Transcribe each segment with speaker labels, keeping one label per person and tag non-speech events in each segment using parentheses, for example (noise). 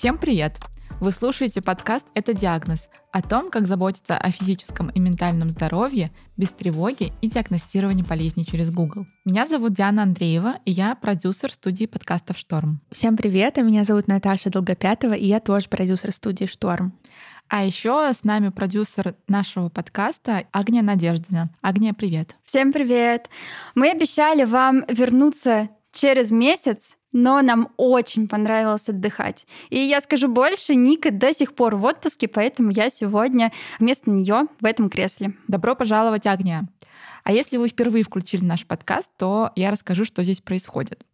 Speaker 1: Всем привет! Вы слушаете подкаст «Это диагноз» о том, как заботиться о физическом и ментальном здоровье без тревоги и диагностирования болезней через Google. Меня зовут Диана Андреева, и я продюсер студии подкастов «Шторм».
Speaker 2: Всем привет, а меня зовут Наташа Долгопятова, и я тоже продюсер студии «Шторм».
Speaker 1: А еще с нами продюсер нашего подкаста Агния Надеждина. Агния, привет.
Speaker 3: Всем привет. Мы обещали вам вернуться через месяц но нам очень понравилось отдыхать. И я скажу больше, Ника до сих пор в отпуске, поэтому я сегодня вместо нее в этом кресле.
Speaker 1: Добро пожаловать, Агния. А если вы впервые включили наш подкаст, то я расскажу, что здесь происходит.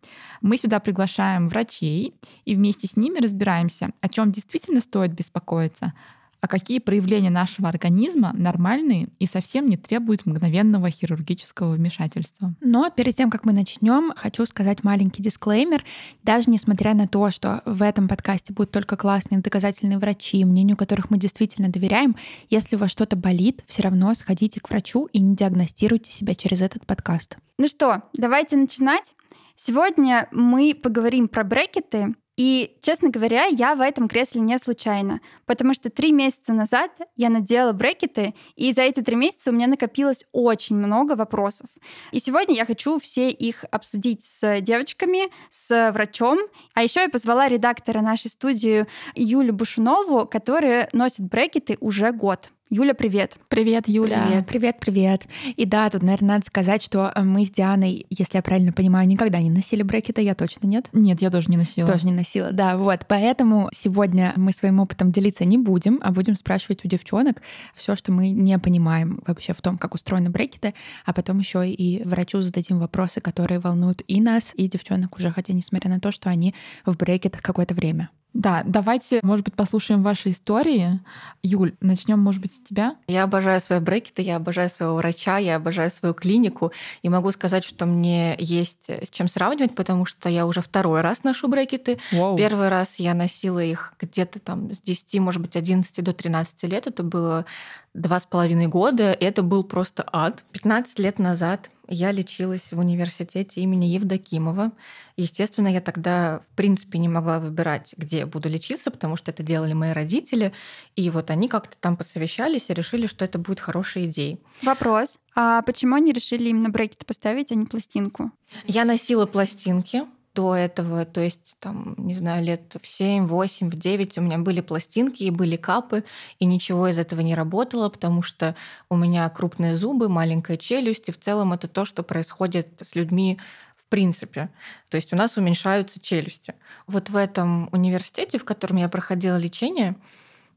Speaker 1: Мы сюда приглашаем врачей и вместе с ними разбираемся, о чем действительно стоит беспокоиться, а какие проявления нашего организма нормальные и совсем не требуют мгновенного хирургического вмешательства.
Speaker 2: Но перед тем, как мы начнем, хочу сказать маленький дисклеймер. Даже несмотря на то, что в этом подкасте будут только классные доказательные врачи, мнению которых мы действительно доверяем, если у вас что-то болит, все равно сходите к врачу и не диагностируйте себя через этот подкаст.
Speaker 3: Ну что, давайте начинать. Сегодня мы поговорим про брекеты, и, честно говоря, я в этом кресле не случайно, потому что три месяца назад я надела брекеты, и за эти три месяца у меня накопилось очень много вопросов. И сегодня я хочу все их обсудить с девочками, с врачом. А еще я позвала редактора нашей студии Юлю Бушунову, которая носит брекеты уже год. Юля, привет.
Speaker 1: Привет, Юля.
Speaker 2: Привет, привет, привет. И да, тут, наверное, надо сказать, что э, мы с Дианой, если я правильно понимаю, никогда не носили брекеты, я точно нет.
Speaker 1: Нет, я тоже не носила.
Speaker 2: Тоже не носила, да, вот. Поэтому сегодня мы своим опытом делиться не будем, а будем спрашивать у девчонок все, что мы не понимаем вообще в том, как устроены брекеты, а потом еще и врачу зададим вопросы, которые волнуют и нас, и девчонок уже, хотя несмотря на то, что они в брекетах какое-то время.
Speaker 1: Да, давайте, может быть, послушаем ваши истории. Юль, начнем, может быть, с тебя.
Speaker 4: Я обожаю свои брекеты, я обожаю своего врача, я обожаю свою клинику. И могу сказать, что мне есть с чем сравнивать, потому что я уже второй раз ношу брекеты. Wow. Первый раз я носила их где-то там с 10, может быть, 11 до 13 лет. Это было два с половиной года. Это был просто ад. 15 лет назад я лечилась в университете имени Евдокимова. Естественно, я тогда, в принципе, не могла выбирать, где я буду лечиться, потому что это делали мои родители. И вот они как-то там посовещались и решили, что это будет хорошей идеей.
Speaker 3: Вопрос. А почему они решили именно брекет поставить, а не пластинку?
Speaker 4: Я носила пластинки, до этого, то есть там, не знаю, лет в 7, 8, в 9 у меня были пластинки и были капы, и ничего из этого не работало, потому что у меня крупные зубы, маленькая челюсть, и в целом это то, что происходит с людьми в принципе. То есть у нас уменьшаются челюсти. Вот в этом университете, в котором я проходила лечение,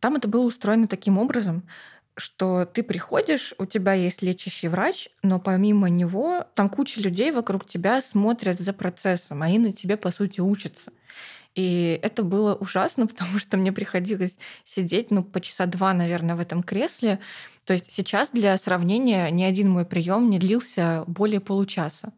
Speaker 4: там это было устроено таким образом, что ты приходишь, у тебя есть лечащий врач, но помимо него там куча людей вокруг тебя смотрят за процессом, они на тебе, по сути, учатся. И это было ужасно, (laughs) потому что мне приходилось сидеть, ну, по часа два, наверное, в этом кресле. То есть сейчас для сравнения ни один мой прием не длился более получаса.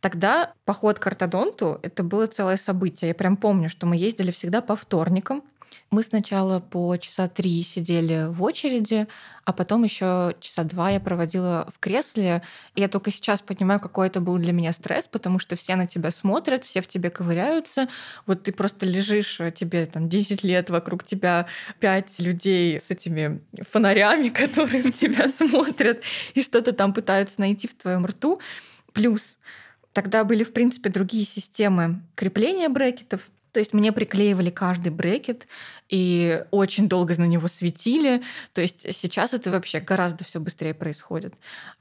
Speaker 4: Тогда поход к ортодонту — это было целое событие. Я прям помню, что мы ездили всегда по вторникам, мы сначала по часа три сидели в очереди, а потом еще часа два я проводила в кресле. И я только сейчас понимаю, какой это был для меня стресс, потому что все на тебя смотрят, все в тебе ковыряются. Вот ты просто лежишь, а тебе там 10 лет, вокруг тебя пять людей с этими фонарями, (laughs) которые в тебя смотрят и что-то там пытаются найти в твоем рту. Плюс Тогда были, в принципе, другие системы крепления брекетов. То есть мне приклеивали каждый брекет и очень долго на него светили. То есть сейчас это вообще гораздо все быстрее происходит.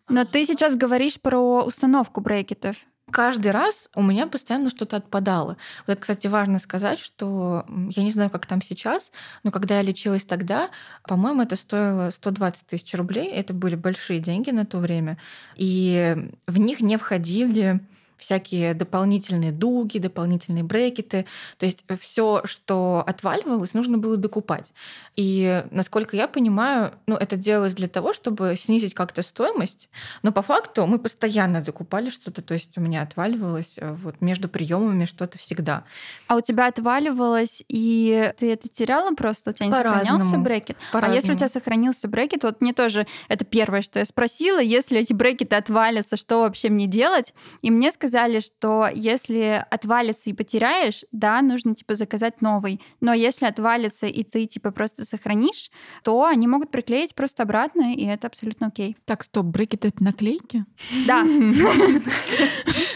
Speaker 3: Но ты сейчас говоришь про установку брекетов.
Speaker 4: Каждый раз у меня постоянно что-то отпадало. Вот это, кстати, важно сказать, что я не знаю, как там сейчас, но когда я лечилась тогда, по-моему, это стоило 120 тысяч рублей. Это были большие деньги на то время. И в них не входили всякие дополнительные дуги, дополнительные брекеты. То есть все, что отваливалось, нужно было докупать. И, насколько я понимаю, ну, это делалось для того, чтобы снизить как-то стоимость, но по факту мы постоянно докупали что-то, то есть у меня отваливалось э, вот между приемами что-то всегда.
Speaker 3: А у тебя отваливалось, и ты это теряла просто? У тебя не сохранялся брекет? А если у тебя сохранился брекет, вот мне тоже это первое, что я спросила, если эти брекеты отвалятся, что вообще мне делать? И мне сказали, сказали, что если отвалится и потеряешь, да, нужно типа заказать новый. Но если отвалится и ты типа просто сохранишь, то они могут приклеить просто обратно, и это абсолютно окей.
Speaker 1: Так, стоп, брекеты — это наклейки?
Speaker 3: Да. (laughs)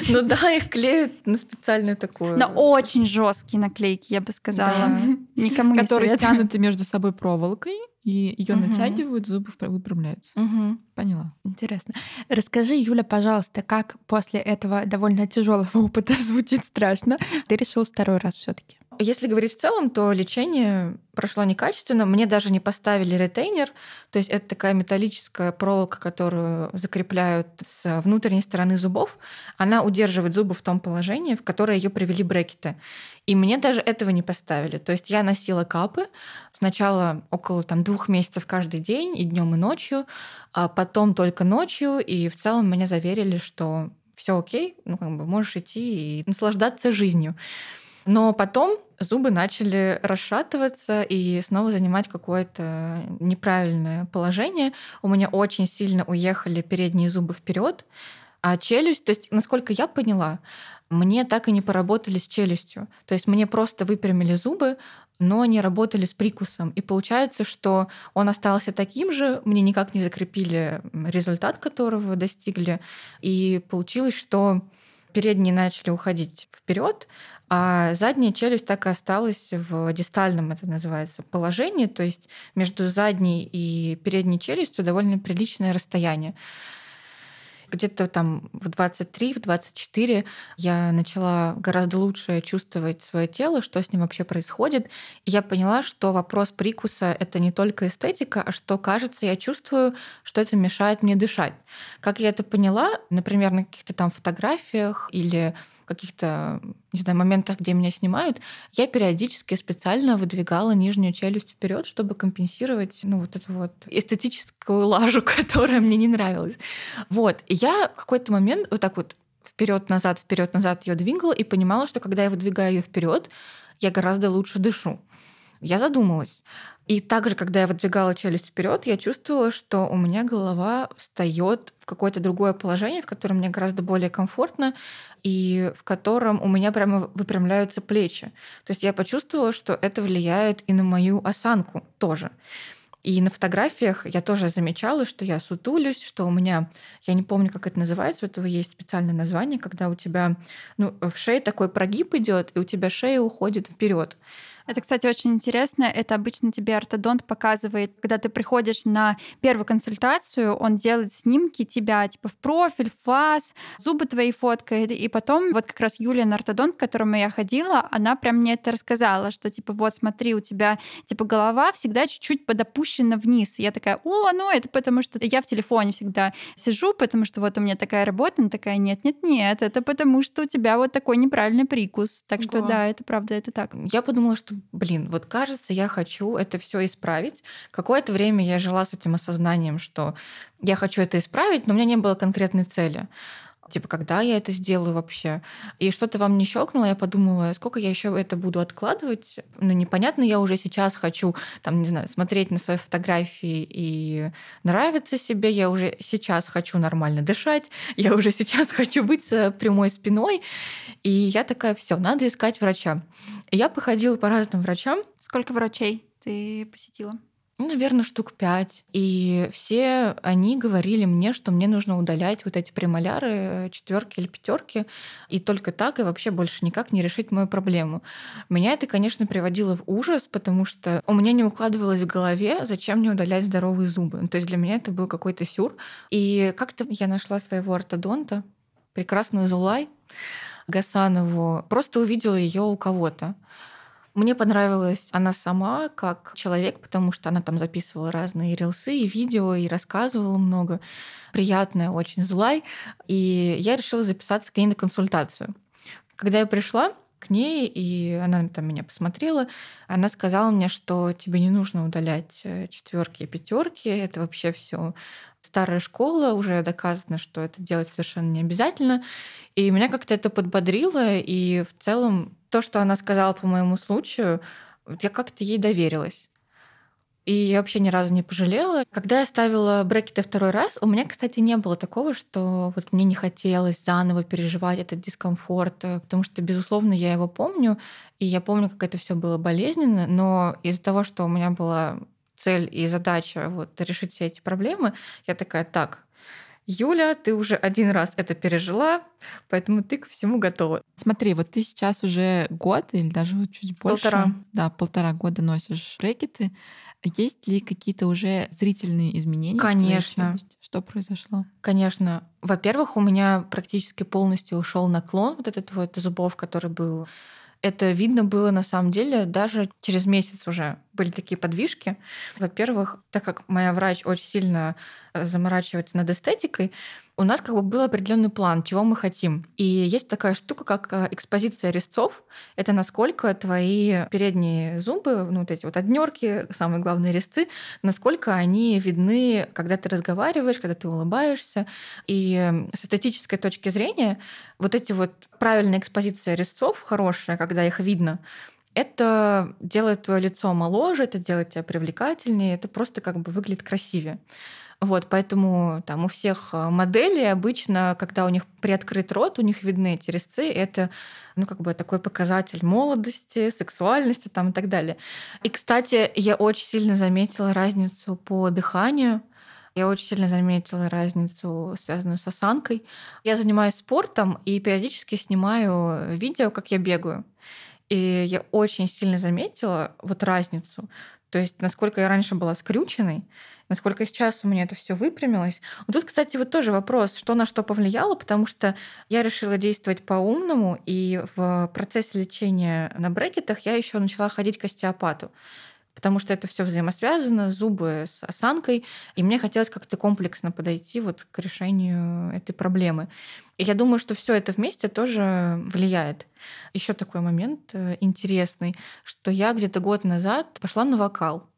Speaker 4: Ну да, их клеют на специальную такую.
Speaker 3: Но очень жесткие наклейки, я бы сказала.
Speaker 4: Да.
Speaker 3: Никому не
Speaker 1: Которые стянуты между собой проволокой, и ее
Speaker 4: Мгм.
Speaker 1: натягивают, зубы выпрямляются.
Speaker 4: Мгм.
Speaker 1: Поняла.
Speaker 2: Интересно. Расскажи, Юля, пожалуйста, как после этого довольно тяжелого (laughs) опыта звучит страшно, ты решил второй раз все-таки?
Speaker 4: Если говорить в целом, то лечение прошло некачественно. Мне даже не поставили ретейнер. То есть это такая металлическая проволока, которую закрепляют с внутренней стороны зубов. Она удерживает зубы в том положении, в которое ее привели брекеты. И мне даже этого не поставили. То есть я носила капы сначала около там, двух месяцев каждый день, и днем, и ночью, а потом только ночью. И в целом меня заверили, что все окей, ну как бы можешь идти и наслаждаться жизнью. Но потом зубы начали расшатываться и снова занимать какое-то неправильное положение. У меня очень сильно уехали передние зубы вперед, а челюсть, то есть, насколько я поняла, мне так и не поработали с челюстью. То есть мне просто выпрямили зубы, но они работали с прикусом. И получается, что он остался таким же, мне никак не закрепили результат, которого достигли. И получилось, что передние начали уходить вперед, а задняя челюсть так и осталась в дистальном, это называется, положении, то есть между задней и передней челюстью довольно приличное расстояние. Где-то там в 23, в 24 я начала гораздо лучше чувствовать свое тело, что с ним вообще происходит. И я поняла, что вопрос прикуса — это не только эстетика, а что, кажется, я чувствую, что это мешает мне дышать. Как я это поняла, например, на каких-то там фотографиях или каких-то, не знаю, моментах, где меня снимают, я периодически специально выдвигала нижнюю челюсть вперед, чтобы компенсировать, ну, вот эту вот эстетическую лажу, (laughs) которая мне не нравилась. Вот. И я в какой-то момент вот так вот вперед-назад, вперед-назад ее двигала и понимала, что когда я выдвигаю ее вперед, я гораздо лучше дышу. Я задумалась. И также, когда я выдвигала челюсть вперед, я чувствовала, что у меня голова встает в какое-то другое положение, в котором мне гораздо более комфортно, и в котором у меня прямо выпрямляются плечи. То есть я почувствовала, что это влияет и на мою осанку тоже. И на фотографиях я тоже замечала, что я сутулюсь, что у меня, я не помню, как это называется, у этого есть специальное название, когда у тебя ну, в шее такой прогиб идет, и у тебя шея уходит вперед.
Speaker 3: Это, кстати, очень интересно. Это обычно тебе ортодонт показывает, когда ты приходишь на первую консультацию, он делает снимки тебя типа в профиль, в фас, зубы твои фоткает, и потом вот как раз Юлия на ортодонт, к которому я ходила, она прям мне это рассказала, что типа вот смотри, у тебя типа голова всегда чуть-чуть подопущена вниз. И я такая, о, ну это потому что я в телефоне всегда сижу, потому что вот у меня такая работа, она такая, нет-нет-нет, это потому что у тебя вот такой неправильный прикус. Так что
Speaker 4: да,
Speaker 3: это правда, это так.
Speaker 4: Я подумала, что, блин, вот кажется, я хочу это все исправить. Какое-то время я жила с этим осознанием, что я хочу это исправить, но у меня не было конкретной цели. Типа, когда я это сделаю вообще? И что-то вам не щелкнуло, я подумала, сколько я еще это буду откладывать. Ну, непонятно, я уже сейчас хочу, там, не знаю, смотреть на свои фотографии и нравиться себе. Я уже сейчас хочу нормально дышать. Я уже сейчас хочу быть с прямой спиной. И я такая, все, надо искать врача. И я походила по разным врачам,
Speaker 3: Сколько врачей ты посетила?
Speaker 4: Ну, наверное, штук пять. И все они говорили мне, что мне нужно удалять вот эти премоляры, четверки или пятерки, и только так и вообще больше никак не решить мою проблему. Меня это, конечно, приводило в ужас, потому что у меня не укладывалось в голове, зачем мне удалять здоровые зубы. Ну, То есть для меня это был какой-то сюр. И как-то я нашла своего ортодонта, прекрасную Зулай Гасанову, просто увидела ее у кого-то. Мне понравилась она сама как человек, потому что она там записывала разные рилсы и видео, и рассказывала много. Приятная очень Зулай. И я решила записаться к ней на консультацию. Когда я пришла к ней, и она там меня посмотрела, она сказала мне, что тебе не нужно удалять четверки и пятерки, это вообще все старая школа, уже доказано, что это делать совершенно не обязательно. И меня как-то это подбодрило, и в целом то, что она сказала по моему случаю, я как-то ей доверилась. И я вообще ни разу не пожалела. Когда я ставила брекеты второй раз, у меня, кстати, не было такого, что вот мне не хотелось заново переживать этот дискомфорт, э, потому что, безусловно, я его помню, и я помню, как это все было болезненно, но из-за того, что у меня была цель и задача вот решить все эти проблемы, я такая, так, Юля, ты уже один раз это пережила, поэтому ты ко всему готова.
Speaker 1: Смотри, вот ты сейчас уже год или даже чуть больше.
Speaker 4: Полтора.
Speaker 1: Да, полтора года носишь брекеты. Есть ли какие-то уже зрительные изменения?
Speaker 4: Конечно.
Speaker 1: Что произошло?
Speaker 4: Конечно. Во-первых, у меня практически полностью ушел наклон вот этот вот зубов, который был это видно было на самом деле даже через месяц уже были такие подвижки. Во-первых, так как моя врач очень сильно э, заморачивается над эстетикой, у нас как бы был определенный план, чего мы хотим. И есть такая штука, как э, экспозиция резцов. Это насколько твои передние зубы, ну вот эти вот однерки, самые главные резцы, насколько они видны, когда ты разговариваешь, когда ты улыбаешься. И эм, с эстетической точки зрения вот эти вот правильная экспозиция резцов, хорошая, когда их видно, это делает твое лицо моложе, это делает тебя привлекательнее, это просто как бы выглядит красивее. Вот, поэтому там у всех э, моделей обычно, когда у них приоткрыт рот, у них видны эти резцы, это ну, как бы такой показатель молодости, сексуальности там, и так далее. И, кстати, я очень сильно заметила разницу по дыханию. Я очень сильно заметила разницу, связанную с осанкой. Я занимаюсь спортом и периодически снимаю видео, как я бегаю. И я очень сильно заметила вот разницу. То есть, насколько я раньше была скрюченной, насколько сейчас у меня это все выпрямилось. Вот тут, кстати, вот тоже вопрос, что на что повлияло, потому что я решила действовать по-умному, и в процессе лечения на брекетах я еще начала ходить к остеопату потому что это все взаимосвязано, зубы с осанкой, и мне хотелось как-то комплексно подойти вот к решению этой проблемы. И я думаю, что все это вместе тоже влияет. Еще такой момент э, интересный, что я где-то год назад пошла на вокал.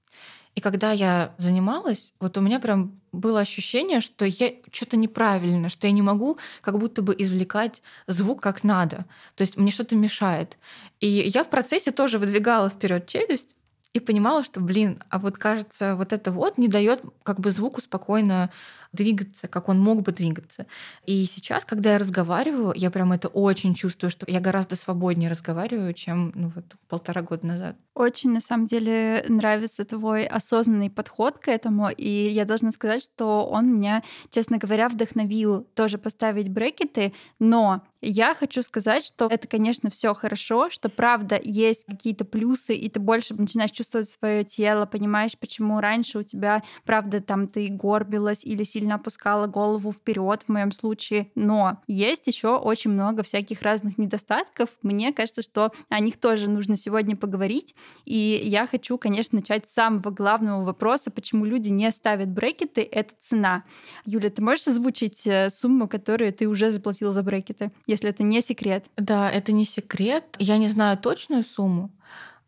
Speaker 4: И когда я занималась, вот у меня прям было ощущение, что я что-то неправильно, что я не могу как будто бы извлекать звук как надо. То есть мне что-то мешает. И я в процессе тоже выдвигала вперед челюсть, и понимала, что, блин, а вот кажется, вот это вот не дает как бы звуку спокойно двигаться, как он мог бы двигаться. И сейчас, когда я разговариваю, я прям это очень чувствую, что я гораздо свободнее разговариваю, чем ну, вот полтора года назад.
Speaker 3: Очень, на самом деле, нравится твой осознанный подход к этому, и я должна сказать, что он меня, честно говоря, вдохновил тоже поставить брекеты, но я хочу сказать, что это, конечно, все хорошо, что правда есть какие-то плюсы, и ты больше начинаешь чувствовать свое тело, понимаешь, почему раньше у тебя, правда, там ты горбилась или сильно опускала голову вперед в моем случае. Но есть еще очень много всяких разных недостатков. Мне кажется, что о них тоже нужно сегодня поговорить. И я хочу, конечно, начать с самого главного вопроса, почему люди не ставят брекеты, это цена. Юля, ты можешь озвучить э, сумму, которую ты уже заплатила за брекеты, если это не секрет?
Speaker 4: Да, это не секрет. Я не знаю точную сумму,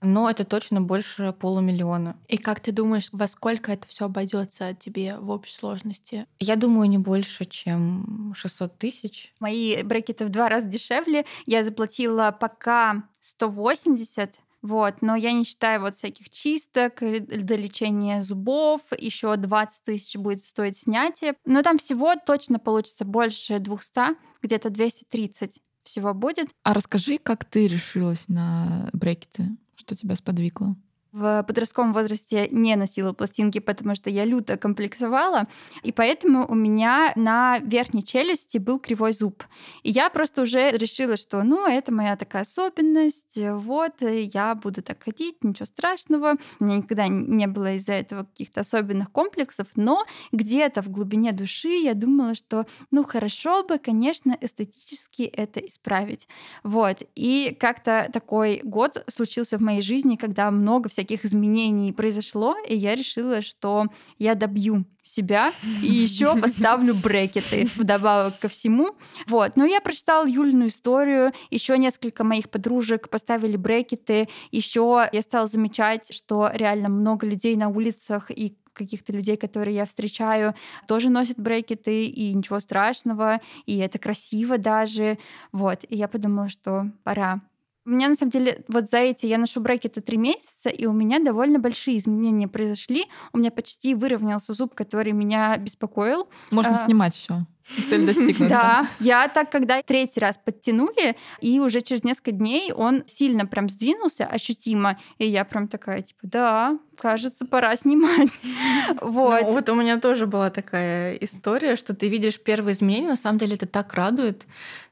Speaker 4: но это точно больше полумиллиона.
Speaker 2: И как ты думаешь, во сколько это все обойдется тебе в общей сложности?
Speaker 4: Я думаю, не больше, чем 600 тысяч.
Speaker 3: Мои брекеты в два раза дешевле. Я заплатила пока 180 вот, но я не считаю вот всяких чисток, э, до лечения зубов, еще 20 тысяч будет стоить снятие. Но там всего точно получится больше 200, где-то 230 всего будет.
Speaker 1: А расскажи, как ты решилась на брекеты? Что тебя сподвигло?
Speaker 3: В подростковом возрасте не носила пластинки, потому что я люто комплексовала, и поэтому у меня на верхней челюсти был кривой зуб. И я просто уже решила, что, ну, это моя такая особенность, вот, я буду так ходить, ничего страшного. У меня никогда не было из-за этого каких-то особенных комплексов, но где-то в глубине души я думала, что, ну, хорошо бы, конечно, эстетически это исправить. Вот. И как-то такой год случился в моей жизни, когда много всяких всяких изменений произошло, и я решила, что я добью себя и еще (laughs) поставлю брекеты вдобавок ко всему. Вот. Но я прочитала Юлину историю, еще несколько моих подружек поставили брекеты, еще я стала замечать, что реально много людей на улицах и каких-то людей, которые я встречаю, тоже носят брекеты, и ничего страшного, и это красиво даже. Вот. И я подумала, что пора У меня, на самом деле, вот за эти я ношу брекеты три месяца, и у меня довольно большие изменения произошли. У меня почти выровнялся зуб, который меня беспокоил.
Speaker 1: Можно
Speaker 3: А,
Speaker 1: снимать все. Цель достигнута. (laughs)
Speaker 3: Да, я так, когда третий раз подтянули, и уже через несколько дней он сильно прям сдвинулся ощутимо, и я прям такая, типа, да, кажется, пора снимать. (laughs) (laughs) Вот.
Speaker 4: Ну, вот у меня тоже была такая история, что ты видишь первые изменения, на самом деле это так радует.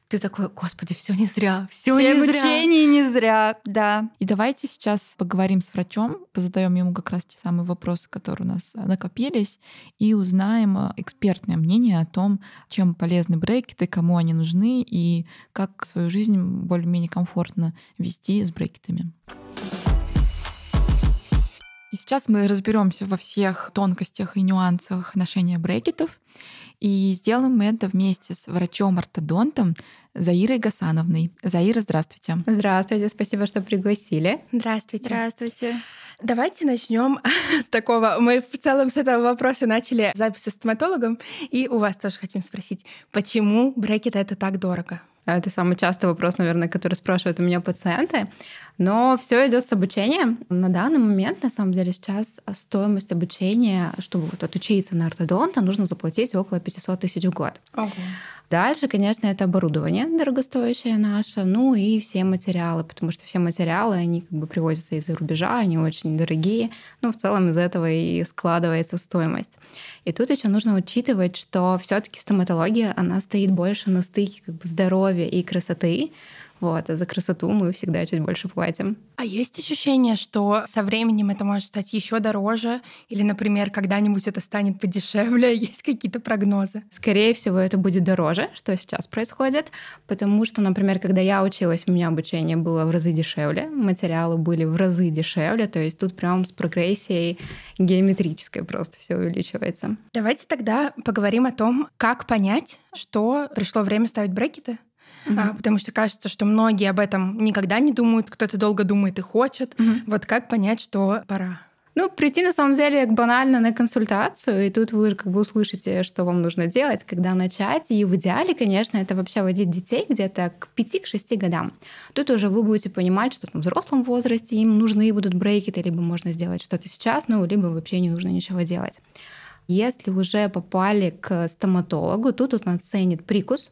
Speaker 4: Ты такой, господи, все не зря, все
Speaker 3: Все
Speaker 4: не зря.
Speaker 3: обучение не зря, да.
Speaker 1: И давайте сейчас поговорим с врачом, позадаем ему как раз те самые вопросы, которые у нас накопились, и узнаем э, экспертное мнение о том, чем полезны брекеты, кому они нужны и как свою жизнь более-менее комфортно вести с брекетами. И сейчас мы разберемся во всех тонкостях и нюансах ношения брекетов. И сделаем мы это вместе с врачом-ортодонтом Заирой Гасановной. Заира, здравствуйте.
Speaker 5: Здравствуйте, спасибо, что пригласили.
Speaker 6: Здравствуйте.
Speaker 3: Здравствуйте.
Speaker 6: Давайте начнем (laughs) с такого. Мы в целом с этого вопроса начали запись со стоматологом, и у вас тоже хотим спросить, почему брекеты это так дорого?
Speaker 5: Это самый частый вопрос, наверное, который спрашивают у меня пациенты. Но все идет с обучением. На данный момент, на самом деле, сейчас стоимость обучения, чтобы вот отучиться на ортодонта, нужно заплатить около 500 тысяч в год.
Speaker 6: Ого.
Speaker 5: Дальше, конечно, это оборудование дорогостоящее наше, ну и все материалы, потому что все материалы, они как бы привозятся из-за рубежа, они очень дорогие, но в целом из этого и складывается стоимость. И тут еще нужно учитывать, что все-таки стоматология, она стоит больше на стыке как бы здоровья и красоты, вот, а за красоту мы всегда чуть больше платим.
Speaker 6: А есть ощущение, что со временем это может стать еще дороже? Или, например, когда-нибудь это станет подешевле? (laughs) Есть какие-то прогнозы?
Speaker 5: Скорее всего, это будет дороже, что сейчас происходит, потому что, например, когда я училась, у меня обучение было в разы дешевле, материалы были в разы дешевле, то есть тут прям с прогрессией геометрической просто все увеличивается.
Speaker 6: Давайте тогда поговорим о том, как понять, что пришло время ставить брекеты. А, потому что кажется, что многие об этом никогда не думают, кто-то долго думает и хочет.
Speaker 5: Мгм.
Speaker 6: Вот как понять, что пора?
Speaker 5: Ну, прийти на самом деле банально на консультацию, и тут вы как бы услышите, что вам нужно делать, когда начать. И в идеале, конечно, это вообще водить детей где-то к 5-6 годам. Тут уже вы будете понимать, что там, в взрослом возрасте им нужны будут брекеты, либо можно сделать что-то сейчас, ну, либо вообще не нужно ничего делать. Если уже попали к стоматологу, тут он оценит прикус,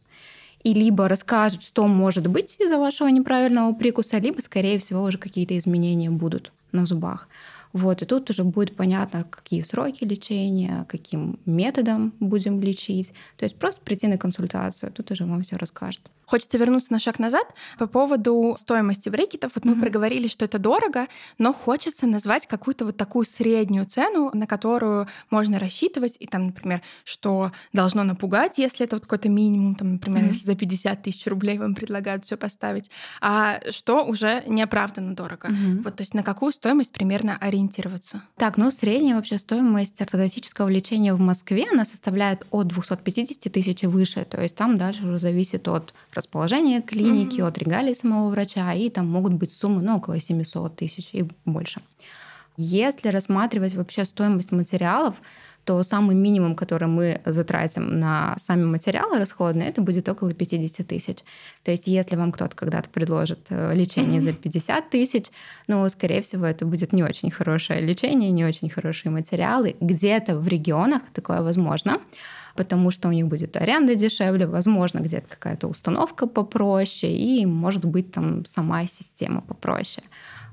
Speaker 5: и либо расскажет, что может быть из-за вашего неправильного прикуса, либо, скорее всего, уже какие-то изменения будут на зубах. Вот, и тут уже будет понятно, какие сроки лечения, каким методом будем лечить. То есть просто прийти на консультацию, тут уже вам все расскажет.
Speaker 6: Хочется вернуться на шаг назад по поводу стоимости брекетов. Вот мы
Speaker 5: Мгм.
Speaker 6: проговорили, что это дорого, но хочется назвать какую-то вот такую среднюю цену, на которую можно рассчитывать. И там, например, что должно напугать, если это вот какой-то минимум, там, например,
Speaker 5: Мгм.
Speaker 6: если за 50 тысяч рублей вам предлагают все поставить, а что уже неоправданно дорого. Вот, то есть на какую стоимость примерно ориентироваться?
Speaker 5: Так, ну средняя вообще стоимость ортодонтического лечения в Москве, она составляет от 250 тысяч и выше. То есть там дальше уже зависит от расположения клиники,
Speaker 6: Мгм.
Speaker 5: от регалий самого врача, и там могут быть суммы ну, около 700 тысяч и больше. Если рассматривать вообще стоимость материалов, то самый минимум, который мы затратим на сами материалы расходные, это будет около 50 тысяч. То есть если вам кто-то когда-то предложит э, лечение за 50 тысяч, ну, скорее всего, это будет не очень хорошее лечение, не очень хорошие материалы. Где-то в регионах такое возможно, потому что у них будет аренда дешевле, возможно, где-то какая-то установка попроще, и, может быть, там сама система попроще.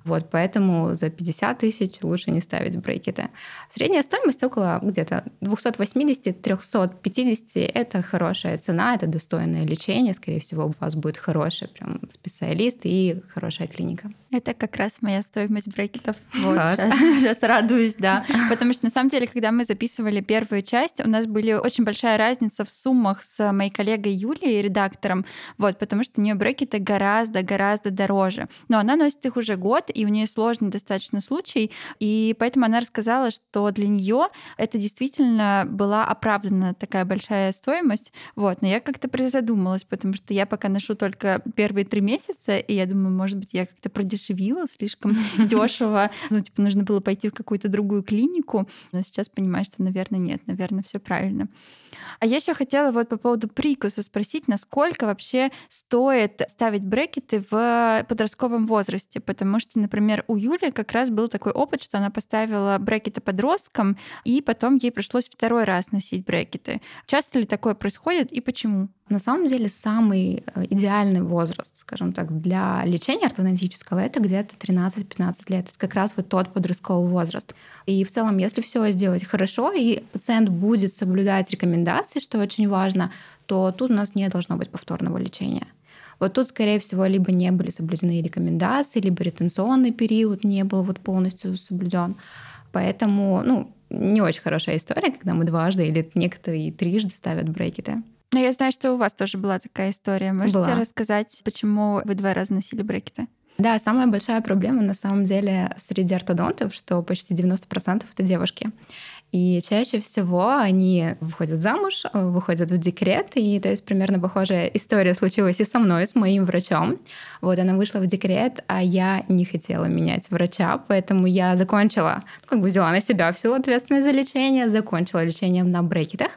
Speaker 5: Вот, поэтому за 50 тысяч лучше не ставить брекеты. Средняя стоимость около где-то 280-350. Это хорошая цена, это достойное лечение. Скорее всего, у вас будет хороший прям специалист и хорошая клиника.
Speaker 3: Это как раз моя стоимость брекетов. (laughs) Вот, сейчас, сейчас (laughs) радуюсь, да. (laughs) Потому что на самом деле, когда мы записывали первую часть, у нас были очень большая разница в суммах с моей коллегой Юлией, редактором, вот, потому что у нее брекеты гораздо-гораздо дороже. Но она носит их уже год, и у нее сложный достаточно случай, и поэтому она рассказала, что для нее это действительно была оправдана такая большая стоимость. Вот, но я как-то призадумалась, потому что я пока ношу только первые три месяца, и я думаю, может быть, я как-то продешевлю продешевило, слишком (laughs) дешево. Ну, типа, нужно было пойти в какую-то другую клинику. Но сейчас понимаю, что, наверное, нет, наверное, все правильно. А я еще хотела вот по поводу прикуса спросить, насколько вообще стоит ставить брекеты в подростковом возрасте, потому что, например, у Юли как раз был такой опыт, что она поставила брекеты подросткам, и потом ей пришлось второй раз носить брекеты. Часто ли такое происходит и почему?
Speaker 5: На самом деле самый э, идеальный возраст, скажем так, для лечения ортодонтического это где-то 13-15 лет. Это как раз вот тот подростковый возраст. И в целом, если все сделать хорошо, и пациент будет соблюдать рекомендации, что очень важно, то тут у нас не должно быть повторного лечения. Вот тут, скорее всего, либо не были соблюдены рекомендации, либо ретенционный период не был вот полностью соблюден. Поэтому, ну, не очень хорошая история, когда мы дважды или некоторые трижды ставят брекеты.
Speaker 3: Но я знаю, что у вас тоже была такая история. Можете была. рассказать, почему вы два раза носили брекеты?
Speaker 5: Да, самая большая проблема на самом деле среди ортодонтов, что почти 90% это девушки. И чаще всего они выходят замуж, выходят в декрет. И то есть примерно похожая история случилась и со мной, с моим врачом. Вот она вышла в декрет, а я не хотела менять врача, поэтому я закончила, ну, как бы взяла на себя всю ответственность за лечение, закончила лечение на брекетах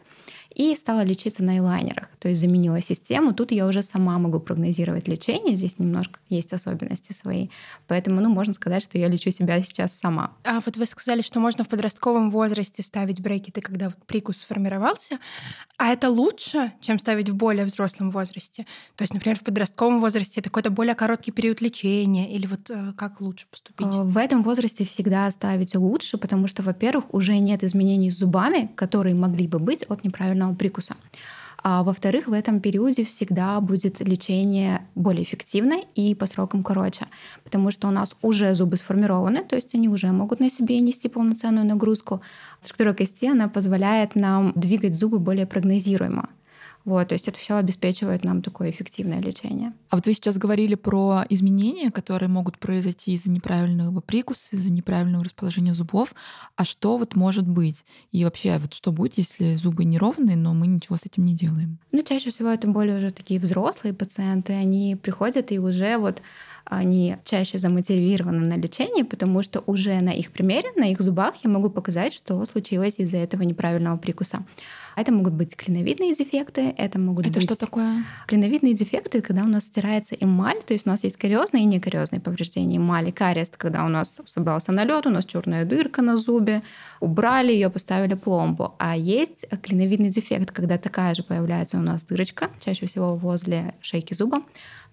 Speaker 5: и стала лечиться на элайнерах, то есть заменила систему. Тут я уже сама могу прогнозировать лечение, здесь немножко есть особенности свои, поэтому, ну, можно сказать, что я лечу себя сейчас сама.
Speaker 6: А вот вы сказали, что можно в подростковом возрасте ставить брекеты, когда прикус сформировался, а это лучше, чем ставить в более взрослом возрасте? То есть, например, в подростковом возрасте это какой-то более короткий период лечения, или вот э, как лучше поступить? Э,
Speaker 5: в этом возрасте всегда ставить лучше, потому что, во-первых, уже нет изменений с зубами, которые могли бы быть от неправильного сильного прикуса. А во-вторых, в этом периоде всегда будет лечение более эффективное и по срокам короче, потому что у нас уже зубы сформированы, то есть они уже могут на себе нести полноценную нагрузку. Структура кости она позволяет нам двигать зубы более прогнозируемо. Вот, то есть это все обеспечивает нам такое эффективное лечение.
Speaker 1: А вот вы сейчас говорили про изменения, которые могут произойти из-за неправильного прикуса, из-за неправильного расположения зубов. А что вот может быть? И вообще, вот что будет, если зубы неровные, но мы ничего с этим не делаем?
Speaker 5: Ну, чаще всего это более уже такие взрослые пациенты, они приходят и уже вот они чаще замотивированы на лечение, потому что уже на их примере, на их зубах я могу показать, что случилось из-за этого неправильного прикуса. Это могут быть клиновидные дефекты, это могут
Speaker 1: это
Speaker 5: быть...
Speaker 1: что такое?
Speaker 5: Клиновидные дефекты, когда у нас стирается эмаль, то есть у нас есть кариозные и некариозные повреждения эмали. Кариес, когда у нас собрался налет, у нас черная дырка на зубе, убрали ее, поставили пломбу. А есть клиновидный дефект, когда такая же появляется у нас дырочка, чаще всего возле шейки зуба,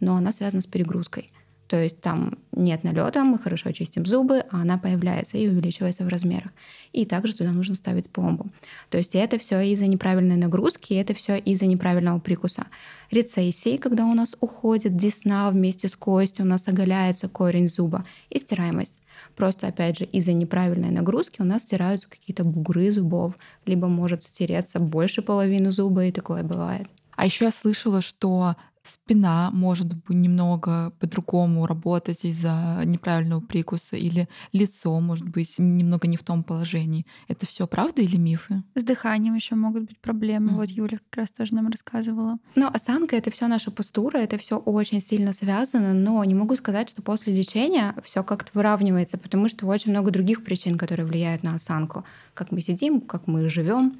Speaker 5: но она связана с перегрузкой. То есть там нет налета, мы хорошо чистим зубы, а она появляется и увеличивается в размерах. И также туда нужно ставить пломбу. То есть это все из-за неправильной нагрузки, это все из-за неправильного прикуса. Рецессии, когда у нас уходит десна вместе с костью, у нас оголяется корень зуба. И стираемость. Просто, опять же, из-за неправильной нагрузки у нас стираются какие-то бугры зубов, либо может стереться больше половины зуба, и такое бывает.
Speaker 1: А еще я слышала, что спина может немного по-другому работать из-за неправильного прикуса, или лицо может быть немного не в том положении. Это все правда или мифы?
Speaker 3: С дыханием еще могут быть проблемы. Mm. Вот Юля как раз тоже нам рассказывала.
Speaker 5: Ну, осанка это все наша постура, это все очень сильно связано, но не могу сказать, что после лечения все как-то выравнивается, потому что очень много других причин, которые влияют на осанку. Как мы сидим, как мы живем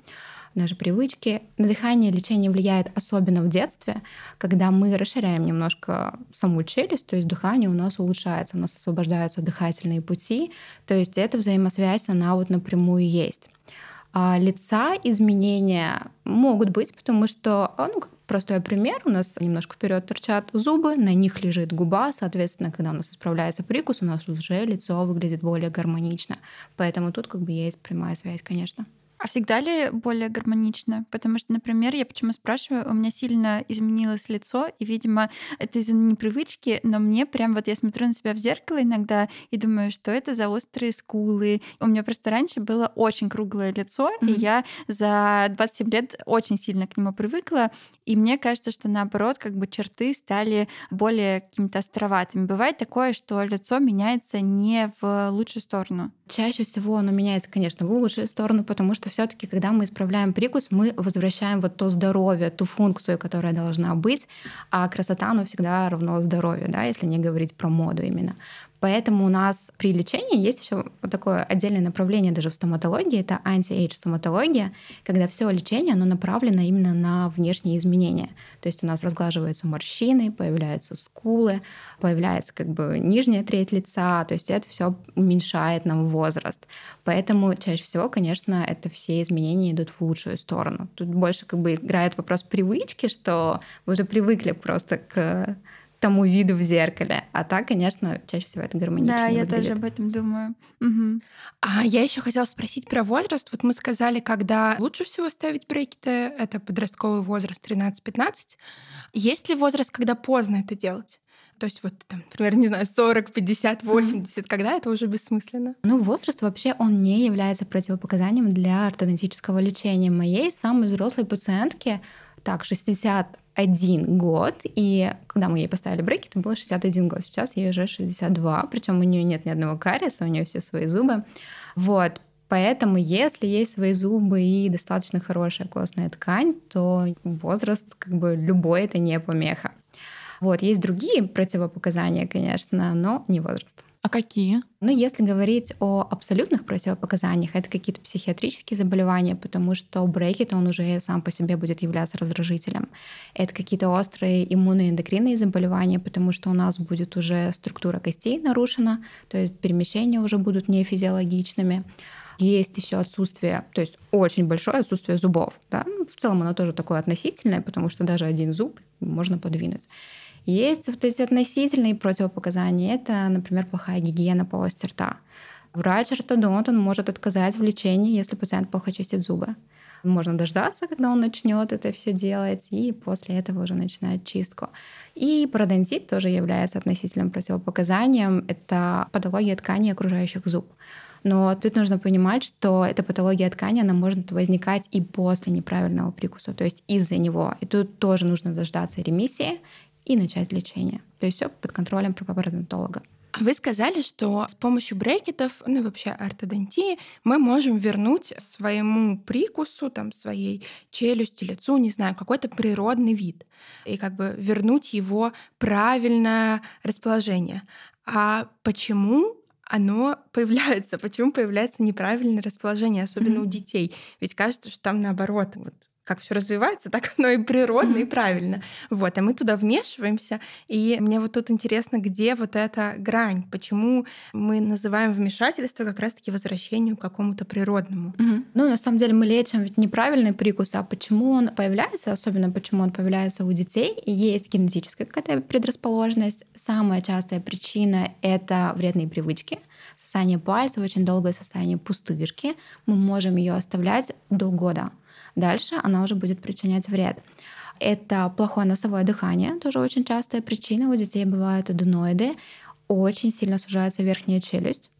Speaker 5: наши привычки. На дыхание лечение влияет особенно в детстве, когда мы расширяем немножко саму челюсть, то есть дыхание у нас улучшается, у нас освобождаются дыхательные пути, то есть эта взаимосвязь, она вот напрямую есть. А лица изменения могут быть, потому что, а, ну, простой пример, у нас немножко вперед торчат зубы, на них лежит губа, соответственно, когда у нас исправляется прикус, у нас уже лицо выглядит более гармонично. Поэтому тут как бы есть прямая связь, конечно.
Speaker 3: А всегда ли более гармонично? Потому что, например, я почему спрашиваю, у меня сильно изменилось лицо, и, видимо, это из-за непривычки, но мне прям вот я смотрю на себя в зеркало иногда и думаю, что это за острые скулы. У меня просто раньше было очень круглое лицо, mm-hmm. и я за 27 лет очень сильно к нему привыкла, и мне кажется, что наоборот, как бы черты стали более какими-то островатыми. Бывает такое, что лицо меняется не в лучшую сторону.
Speaker 5: Чаще всего оно меняется, конечно, в лучшую сторону, потому что все-таки, когда мы исправляем прикус, мы возвращаем вот то здоровье, ту функцию, которая должна быть, а красота, оно всегда равно здоровью, да, если не говорить про моду именно. Поэтому у нас при лечении есть еще вот такое отдельное направление даже в стоматологии, это anti-age стоматология, когда все лечение, оно направлено именно на внешние изменения. То есть у нас разглаживаются морщины, появляются скулы, появляется как бы нижняя треть лица, то есть это все уменьшает нам возраст. Поэтому чаще всего, конечно, это все изменения идут в лучшую сторону. Тут больше как бы играет вопрос привычки, что вы уже привыкли просто к тому виду в зеркале. А так, конечно, чаще всего это гармонично
Speaker 3: Да, я
Speaker 5: выглядит.
Speaker 3: тоже об этом думаю. Мгм.
Speaker 6: А я еще хотела спросить про возраст. Вот мы сказали, когда лучше всего ставить брекеты, это подростковый возраст 13-15. Есть ли возраст, когда поздно это делать? То есть вот там, например, не знаю, 40, 50, 80, когда это уже бессмысленно?
Speaker 5: Ну, возраст вообще, он не является противопоказанием для ортодонтического лечения. Моей самой взрослой пациентке, так, 61 год, и когда мы ей поставили брекеты, было 61 год, сейчас ей уже 62, причем у нее нет ни одного кариеса, у нее все свои зубы. Вот, Поэтому, если есть свои зубы и достаточно хорошая костная ткань, то возраст, как бы любой, это не помеха. Вот, есть другие противопоказания, конечно, но не возраст.
Speaker 1: А какие?
Speaker 5: Но если говорить о абсолютных противопоказаниях, это какие-то психиатрические заболевания, потому что брекет, он уже сам по себе будет являться раздражителем. Это какие-то острые иммунные эндокринные заболевания, потому что у нас будет уже структура костей нарушена, то есть перемещения уже будут нефизиологичными. Есть еще отсутствие, то есть очень большое отсутствие зубов. Да? Ну, В целом оно тоже такое относительное, потому что даже один зуб можно подвинуть. Есть вот эти относительные противопоказания. Это, например, плохая гигиена полости рта. Врач-ортодонт он может отказать в лечении, если пациент плохо чистит зубы. Можно дождаться, когда он начнет это все делать, и после этого уже начинать чистку. И пародонтит тоже является относительным противопоказанием. Это патология ткани окружающих зуб. Но тут нужно понимать, что эта патология ткани, она может возникать и после неправильного прикуса, то есть из-за него. И тут тоже нужно дождаться ремиссии и начать лечение. То есть все под контролем пародонтолога.
Speaker 6: А Вы сказали, что с помощью брекетов, ну и вообще ортодонтии, мы можем вернуть своему прикусу, там, своей челюсти, лицу, не знаю, какой-то природный вид. И как бы вернуть его правильное расположение. А почему оно появляется? Почему появляется неправильное расположение, особенно у детей? Ведь кажется, что там наоборот, вот как все развивается, (laughs) так оно и природно, и правильно. Вот, а мы туда вмешиваемся. И мне вот тут интересно, где вот эта грань? Почему мы называем вмешательство как раз-таки возвращению к какому-то природному?
Speaker 5: Ну, на самом деле мы лечим ведь неправильный прикус, а почему он появляется, особенно почему он появляется у детей, есть генетическая какая-то предрасположенность. Самая частая причина — это вредные привычки. Сосание пальцев, очень долгое состояние пустышки. Мы можем ее оставлять до года. Дальше она уже будет причинять вред. Это плохое носовое дыхание, тоже очень частая причина. У детей бывают аденоиды, очень сильно сужается верхняя челюсть.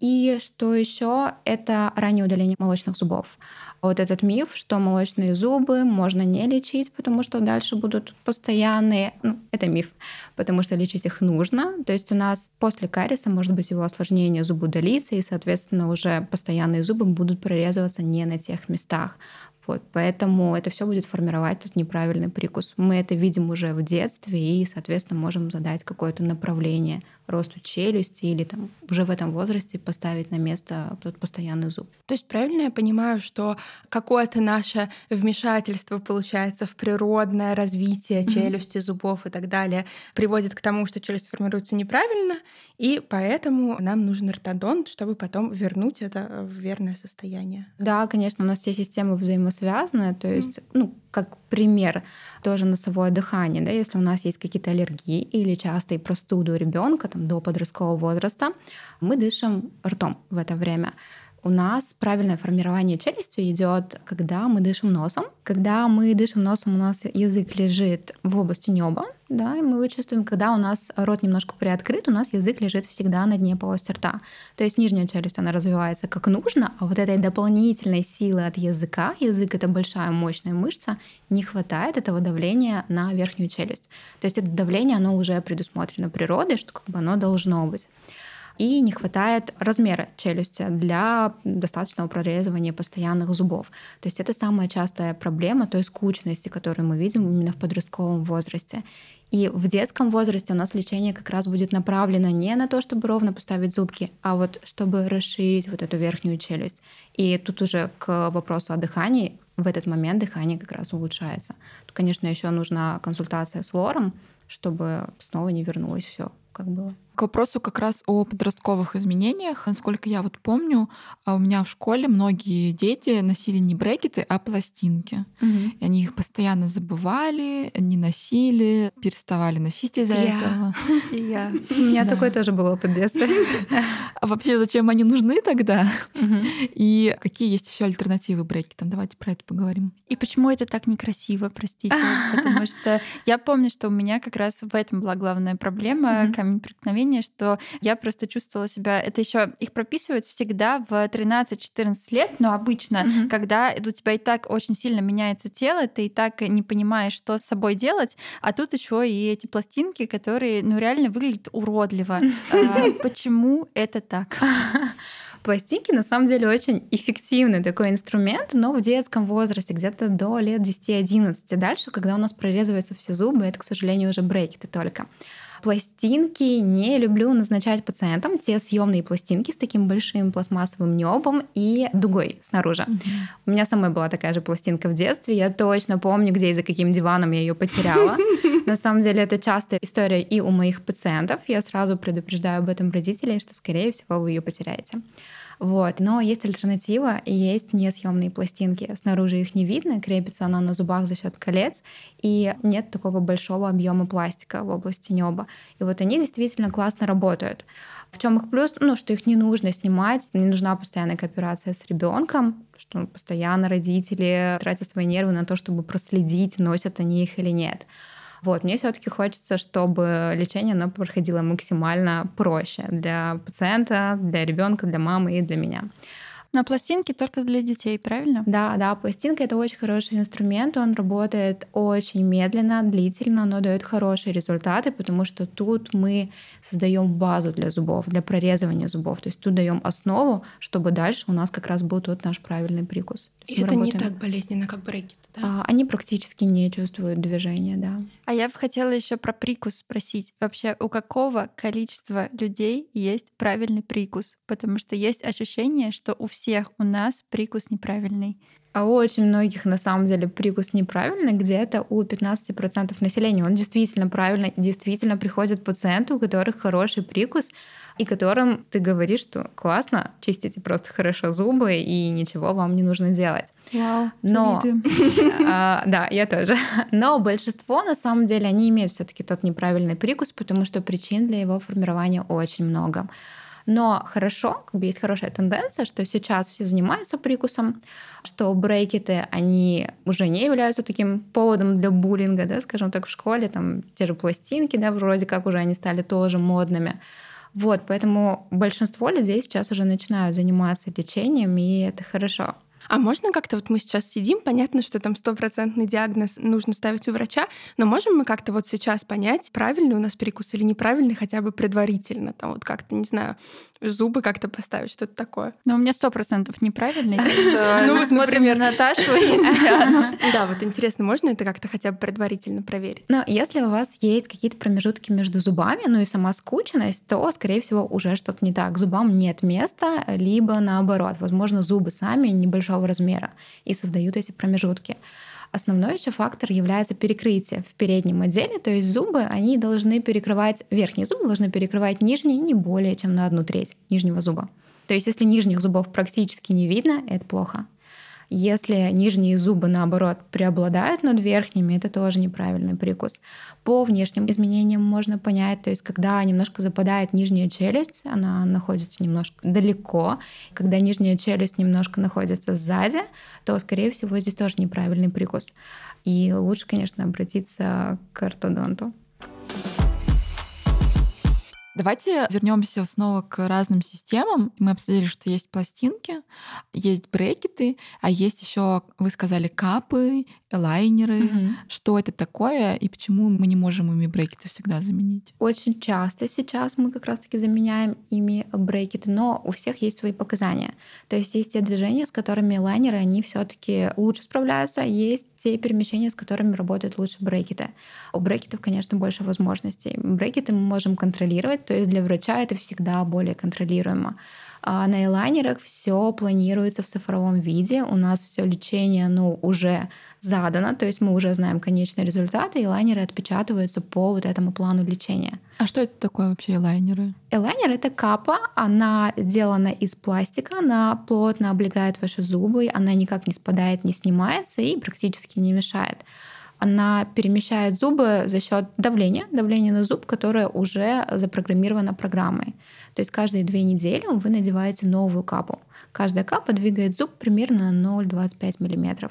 Speaker 5: И что еще, это раннее удаление молочных зубов. Вот этот миф, что молочные зубы можно не лечить, потому что дальше будут постоянные, ну, это миф, потому что лечить их нужно. То есть у нас после кариеса может быть его осложнение зубоудалиться, и, соответственно, уже постоянные зубы будут прорезываться не на тех местах. Вот, поэтому это все будет формировать тут неправильный прикус. Мы это видим уже в детстве и, соответственно, можем задать какое-то направление росту челюсти или там уже в этом возрасте поставить на место тот постоянный зуб.
Speaker 6: То есть правильно я понимаю, что какое-то наше вмешательство, получается, в природное развитие
Speaker 5: Мгм.
Speaker 6: челюсти, зубов и так далее приводит к тому, что челюсть формируется неправильно, и поэтому нам нужен ортодонт, чтобы потом вернуть это в верное состояние.
Speaker 5: Да, конечно, у нас все системы взаимосвязаны. То есть, ну, как пример, тоже носовое дыхание, да, если у нас есть какие-то аллергии или частые простуды у ребенка там, до подросткового возраста, мы дышим ртом в это время. У нас правильное формирование челюсти идет, когда мы дышим носом. Когда мы дышим носом, у нас язык лежит в области неба, да, и мы его чувствуем, когда у нас рот немножко приоткрыт, у нас язык лежит всегда на дне полости рта. То есть нижняя челюсть, она развивается как нужно, а вот этой дополнительной силы от языка, язык — это большая мощная мышца, не хватает этого давления на верхнюю челюсть. То есть это давление, оно уже предусмотрено природой, что как бы оно должно быть и не хватает размера челюсти для достаточного прорезывания постоянных зубов. То есть это самая частая проблема той скучности, которую мы видим именно в подростковом возрасте. И в детском возрасте у нас лечение как раз будет направлено не на то, чтобы ровно поставить зубки, а вот чтобы расширить вот эту верхнюю челюсть. И тут уже к вопросу о дыхании, в этот момент дыхание как раз улучшается. Тут, конечно, еще нужна консультация с лором, чтобы снова не вернулось все, как было.
Speaker 1: К вопросу как раз о подростковых изменениях. Насколько я вот помню, а, у меня в школе многие дети носили не брекеты, а пластинки.
Speaker 5: Угу.
Speaker 1: И они их постоянно забывали, не носили, переставали носить из-за
Speaker 6: Я.
Speaker 1: этого. (laughs)
Speaker 5: Я. (laughs) У меня
Speaker 1: Да.
Speaker 5: такой тоже был опыт детства.
Speaker 1: А вообще зачем они нужны тогда?
Speaker 5: Мгм.
Speaker 1: И какие есть еще альтернативы брекетам? Давайте про это поговорим.
Speaker 3: И почему это так некрасиво, простите? (laughs) Потому что я помню, что у меня как раз в этом была главная проблема. Камень преткновения, что я просто чувствовала себя... Это еще их прописывают всегда в 13-14 лет, но обычно,
Speaker 5: Мгм.
Speaker 3: когда у тебя и так очень сильно меняется тело, ты и так не понимаешь, что с собой делать, а тут еще и эти пластинки, которые, ну, реально выглядят уродливо. (laughs) А Почему это так? (laughs)
Speaker 5: Пластинки на самом деле очень эффективный такой инструмент, но в детском возрасте, где-то до лет 10-11. Дальше, когда у нас прорезываются все зубы, это, к сожалению, уже брекеты только. Пластинки не люблю назначать пациентам. Те съемные пластинки с таким большим пластмассовым небом и дугой снаружи. У меня самой была такая же пластинка в детстве. Я точно помню, где и за каким диваном я ее потеряла. (laughs) На самом деле это частая история и у моих пациентов. Я сразу предупреждаю об этом родителей, что, скорее всего, вы ее потеряете. Вот. Но есть альтернатива, есть несъемные пластинки. Снаружи их не видно, крепится она на зубах за счет колец, и нет такого большого объема пластика в области неба. И вот они действительно классно работают. В чем их плюс? Ну, что их не нужно снимать, не нужна постоянная кооперация с ребенком, что постоянно родители тратят свои нервы на то, чтобы проследить, носят они их или нет. Вот, мне все-таки хочется, чтобы лечение оно проходило максимально проще для пациента, для ребенка, для мамы и для меня.
Speaker 3: Но пластинки только для детей, правильно?
Speaker 5: Да, да, пластинка это очень хороший инструмент, он работает очень медленно, длительно, но дает хорошие результаты, потому что тут мы создаем базу для зубов, для прорезывания зубов. То есть тут даем основу, чтобы дальше у нас как раз был тот наш правильный прикус.
Speaker 6: И это не
Speaker 5: работаем-
Speaker 6: так болезненно, как брекеты, да?
Speaker 5: А, Они практически не чувствуют движения, да.
Speaker 3: А я бы хотела еще про прикус спросить. Вообще, у какого количества людей есть правильный прикус? Потому что есть ощущение, что у всех у нас прикус неправильный.
Speaker 5: А у очень многих на самом деле прикус неправильный, где-то у 15% населения. Он действительно правильный, действительно приходят пациенты, у которых хороший прикус, и которым ты говоришь, что классно, чистите просто хорошо зубы, и ничего вам не нужно делать.
Speaker 3: Вау,
Speaker 5: Но- (laughs) А, Да, я тоже. Но большинство, на самом деле, они имеют все-таки тот неправильный прикус, потому что причин для его формирования очень много. Но хорошо, как бы есть хорошая тенденция, что сейчас все занимаются прикусом, что брекеты, они уже не являются таким поводом для буллинга, да, скажем так, в школе, там те же пластинки, да, вроде как уже они стали тоже модными. Вот, поэтому большинство людей сейчас уже начинают заниматься лечением, и это хорошо.
Speaker 6: А можно как-то, вот мы сейчас сидим, понятно, что там стопроцентный диагноз нужно ставить у врача, но можем мы как-то вот сейчас понять, правильный у нас перекус или неправильный, хотя бы предварительно, там вот как-то, не знаю, зубы как-то поставить, что-то такое.
Speaker 3: Но у меня сто процентов (laughs) что
Speaker 6: Ну
Speaker 3: смотрим Наташу и. (laughs)
Speaker 6: Да, вот интересно, можно это как-то хотя бы предварительно проверить?
Speaker 5: Но если у вас есть какие-то промежутки между зубами, ну и сама скученность, то, скорее всего, уже что-то не так. Зубам нет места, либо наоборот. Возможно, зубы сами небольшого размера и создают эти промежутки. Основной еще фактор является перекрытие в переднем отделе, то есть зубы, они должны перекрывать, верхние зубы должны перекрывать нижние не более чем на одну треть нижнего зуба. То есть если нижних зубов практически не видно, это плохо. Если нижние зубы, наоборот, преобладают над верхними, это тоже неправильный прикус. По внешним изменениям можно понять, то есть когда немножко западает нижняя челюсть, она находится немножко далеко, когда нижняя челюсть немножко находится сзади, то, скорее всего, здесь тоже неправильный прикус. И лучше, конечно, обратиться к ортодонту.
Speaker 1: Давайте вернемся снова к разным системам. Мы обсудили, что есть пластинки, есть брекеты, а есть еще, вы сказали, капы, лайнеры.
Speaker 5: Мгм.
Speaker 1: Что это такое и почему мы не можем ими брекеты всегда заменить?
Speaker 5: Очень часто сейчас мы как раз-таки заменяем ими брекеты, но у всех есть свои показания. То есть есть те движения, с которыми лайнеры, они все таки лучше справляются, а есть те перемещения, с которыми работают лучше брекеты. У брекетов, конечно, больше возможностей. Брекеты мы можем контролировать, то есть для врача это всегда более контролируемо. А на элайнерах все планируется в цифровом виде. У нас все лечение ну, уже задано, то есть мы уже знаем конечные результаты, и лайнеры отпечатываются по вот этому плану лечения.
Speaker 1: А что это такое вообще лайнеры?
Speaker 5: Элайнер — это капа, она сделана из пластика, она плотно облегает ваши зубы, она никак не спадает, не снимается и практически не мешает. Она перемещает зубы за счет давления, давления на зуб, которое уже запрограммировано программой. То есть каждые две недели вы надеваете новую капу. Каждая капа двигает зуб примерно на 0,25 мм.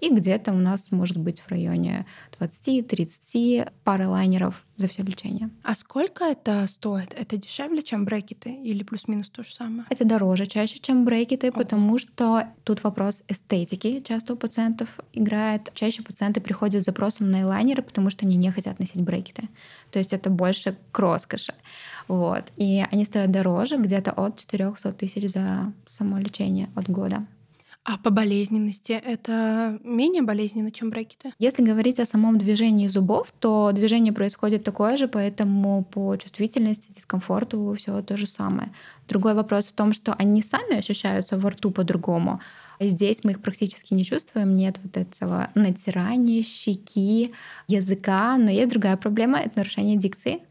Speaker 5: И где-то у нас может быть в районе 20-30 пары лайнеров за все лечение.
Speaker 6: А сколько это стоит? Это дешевле, чем брекеты или плюс-минус то же самое?
Speaker 5: Это дороже чаще, чем брекеты, потому что тут вопрос эстетики часто у пациентов играет. Чаще пациенты приходят с запросом на элайнеры, потому что они не хотят носить брекеты. То есть это больше к роскоши. Вот. И они стоят дороже, где-то от 400 тысяч за само лечение от года.
Speaker 6: А по болезненности это менее болезненно, чем брекеты?
Speaker 5: Если говорить о самом движении зубов, то движение происходит такое же, поэтому по чувствительности, дискомфорту все то же самое. Другой вопрос в том, что они сами ощущаются во рту по-другому. Здесь мы их практически не чувствуем, нет вот этого натирания щеки, языка, но есть другая проблема — это нарушение дикции.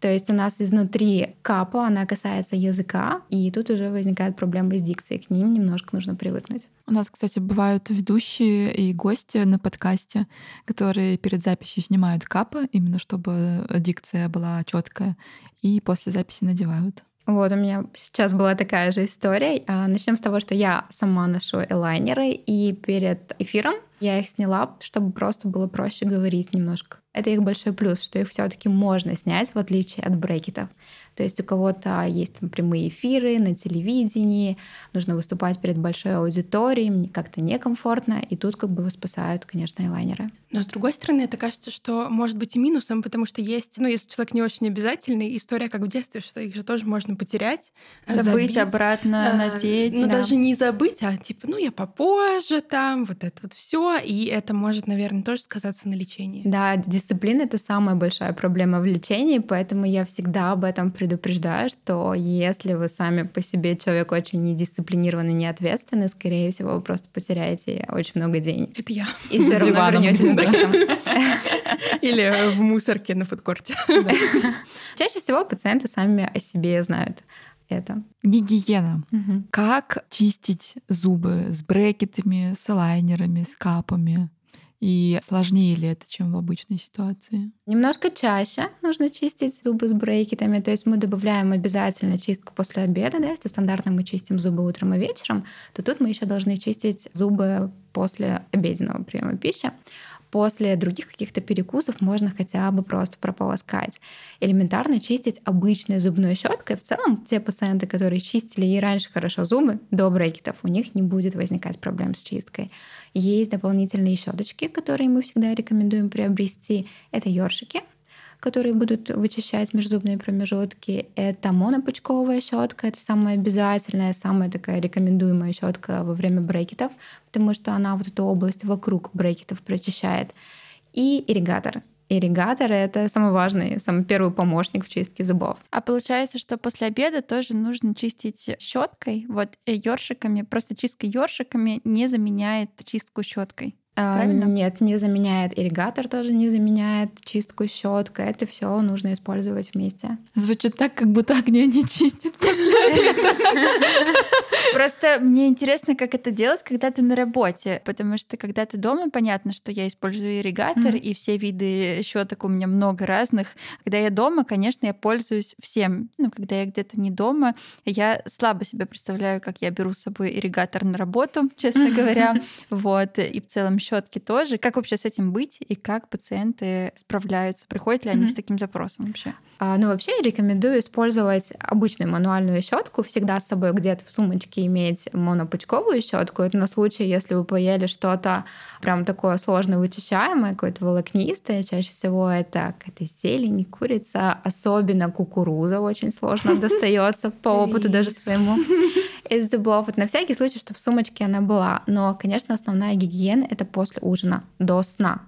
Speaker 5: То есть у нас изнутри капа, она касается языка, и тут уже возникают проблемы с дикцией. К ним немножко нужно привыкнуть.
Speaker 1: У нас, кстати, бывают ведущие и гости на подкасте, которые перед записью снимают капы, именно чтобы дикция была четкая, и после записи надевают.
Speaker 5: Вот, у меня сейчас была такая же история. А, Начнем с того, что я сама ношу элайнеры, и перед эфиром я их сняла, чтобы просто было проще говорить немножко. Это их большой плюс, что их все-таки можно снять, в отличие от брекетов. То есть у кого-то есть там прямые эфиры на телевидении, нужно выступать перед большой аудиторией, мне как-то некомфортно, и тут как бы спасают, конечно, элайнеры.
Speaker 6: Но с другой стороны, это кажется, что может быть и минусом, потому что есть, ну, если человек не очень обязательный, история как в детстве, что их же тоже можно потерять,
Speaker 3: Забыть,
Speaker 6: забить.
Speaker 3: обратно
Speaker 6: А,
Speaker 3: надеть.
Speaker 6: Ну,
Speaker 5: да.
Speaker 6: даже не забыть, а типа, ну, я попозже там, вот это вот все, и это может, наверное, тоже сказаться на лечении.
Speaker 5: Да, дисциплина — это самая большая проблема в лечении, поэтому я всегда об этом предупреждаю, что если вы сами по себе человек очень недисциплинированный, неответственный, скорее всего, вы просто потеряете очень много денег.
Speaker 6: Это я.
Speaker 5: И все равно
Speaker 1: Диваном.
Speaker 5: вернетесь. (laughs)
Speaker 6: Или в мусорке на фудкорте. (laughs)
Speaker 5: Чаще всего пациенты сами о себе знают это.
Speaker 1: Гигиена.
Speaker 5: Мгм.
Speaker 1: Как чистить зубы с брекетами, с лайнерами, с капами? И сложнее ли это, чем в обычной ситуации?
Speaker 5: Немножко чаще нужно чистить зубы с брекетами, то есть мы добавляем обязательно чистку после обеда, да, если стандартно мы чистим зубы утром и вечером, то тут мы еще должны чистить зубы после обеденного приема пищи. После других каких-то перекусов можно хотя бы просто прополоскать. Элементарно чистить обычной зубной щеткой. В целом, те пациенты, которые чистили и раньше хорошо зубы до брекетов, у них не будет возникать проблем с чисткой. Есть дополнительные щеточки, которые мы всегда рекомендуем приобрести. Это ёршики, которые будут вычищать межзубные промежутки. Это монопучковая щетка, это самая обязательная, самая такая рекомендуемая щетка во время брекетов, потому что она вот эту область вокруг брекетов прочищает. И ирригатор. Ирригатор — это самый важный, самый первый помощник в чистке зубов.
Speaker 3: А получается, что после обеда тоже нужно чистить щеткой, вот ёршиками. Просто чистка ёршиками не заменяет чистку щеткой.
Speaker 5: А,
Speaker 3: Правильно?
Speaker 5: Нет, не заменяет ирригатор, тоже не заменяет чистку щеткой. Это все нужно использовать вместе.
Speaker 1: Звучит так, как будто огня не чистит.
Speaker 3: Просто мне интересно, как это делать, когда ты на работе, потому что когда ты дома, понятно, что я использую ирригатор, и все виды щеток у меня много разных. Когда я дома, конечно, я пользуюсь всем. Ну, когда я где-то не дома, я слабо себе представляю, как я беру с собой ирригатор на работу, честно говоря. (laughs) Вот. И в целом щетки тоже. Как вообще с этим быть и как пациенты справляются? Приходят ли они
Speaker 1: Мгм.
Speaker 3: с таким запросом вообще?
Speaker 5: А, Ну, вообще я рекомендую использовать обычную мануальную щетку, всегда с собой где-то в сумочке иметь монопучковую щетку. Это на случай, если вы поели что-то прям такое сложно вычищаемое, какое-то волокнистое. Чаще всего это какая-то зелень, курица, особенно кукуруза очень сложно (laughs) достается по опыту даже своему из зубов. Вот на всякий случай, чтобы в сумочке она была. Но, конечно, основная гигиена это после ужина, до сна.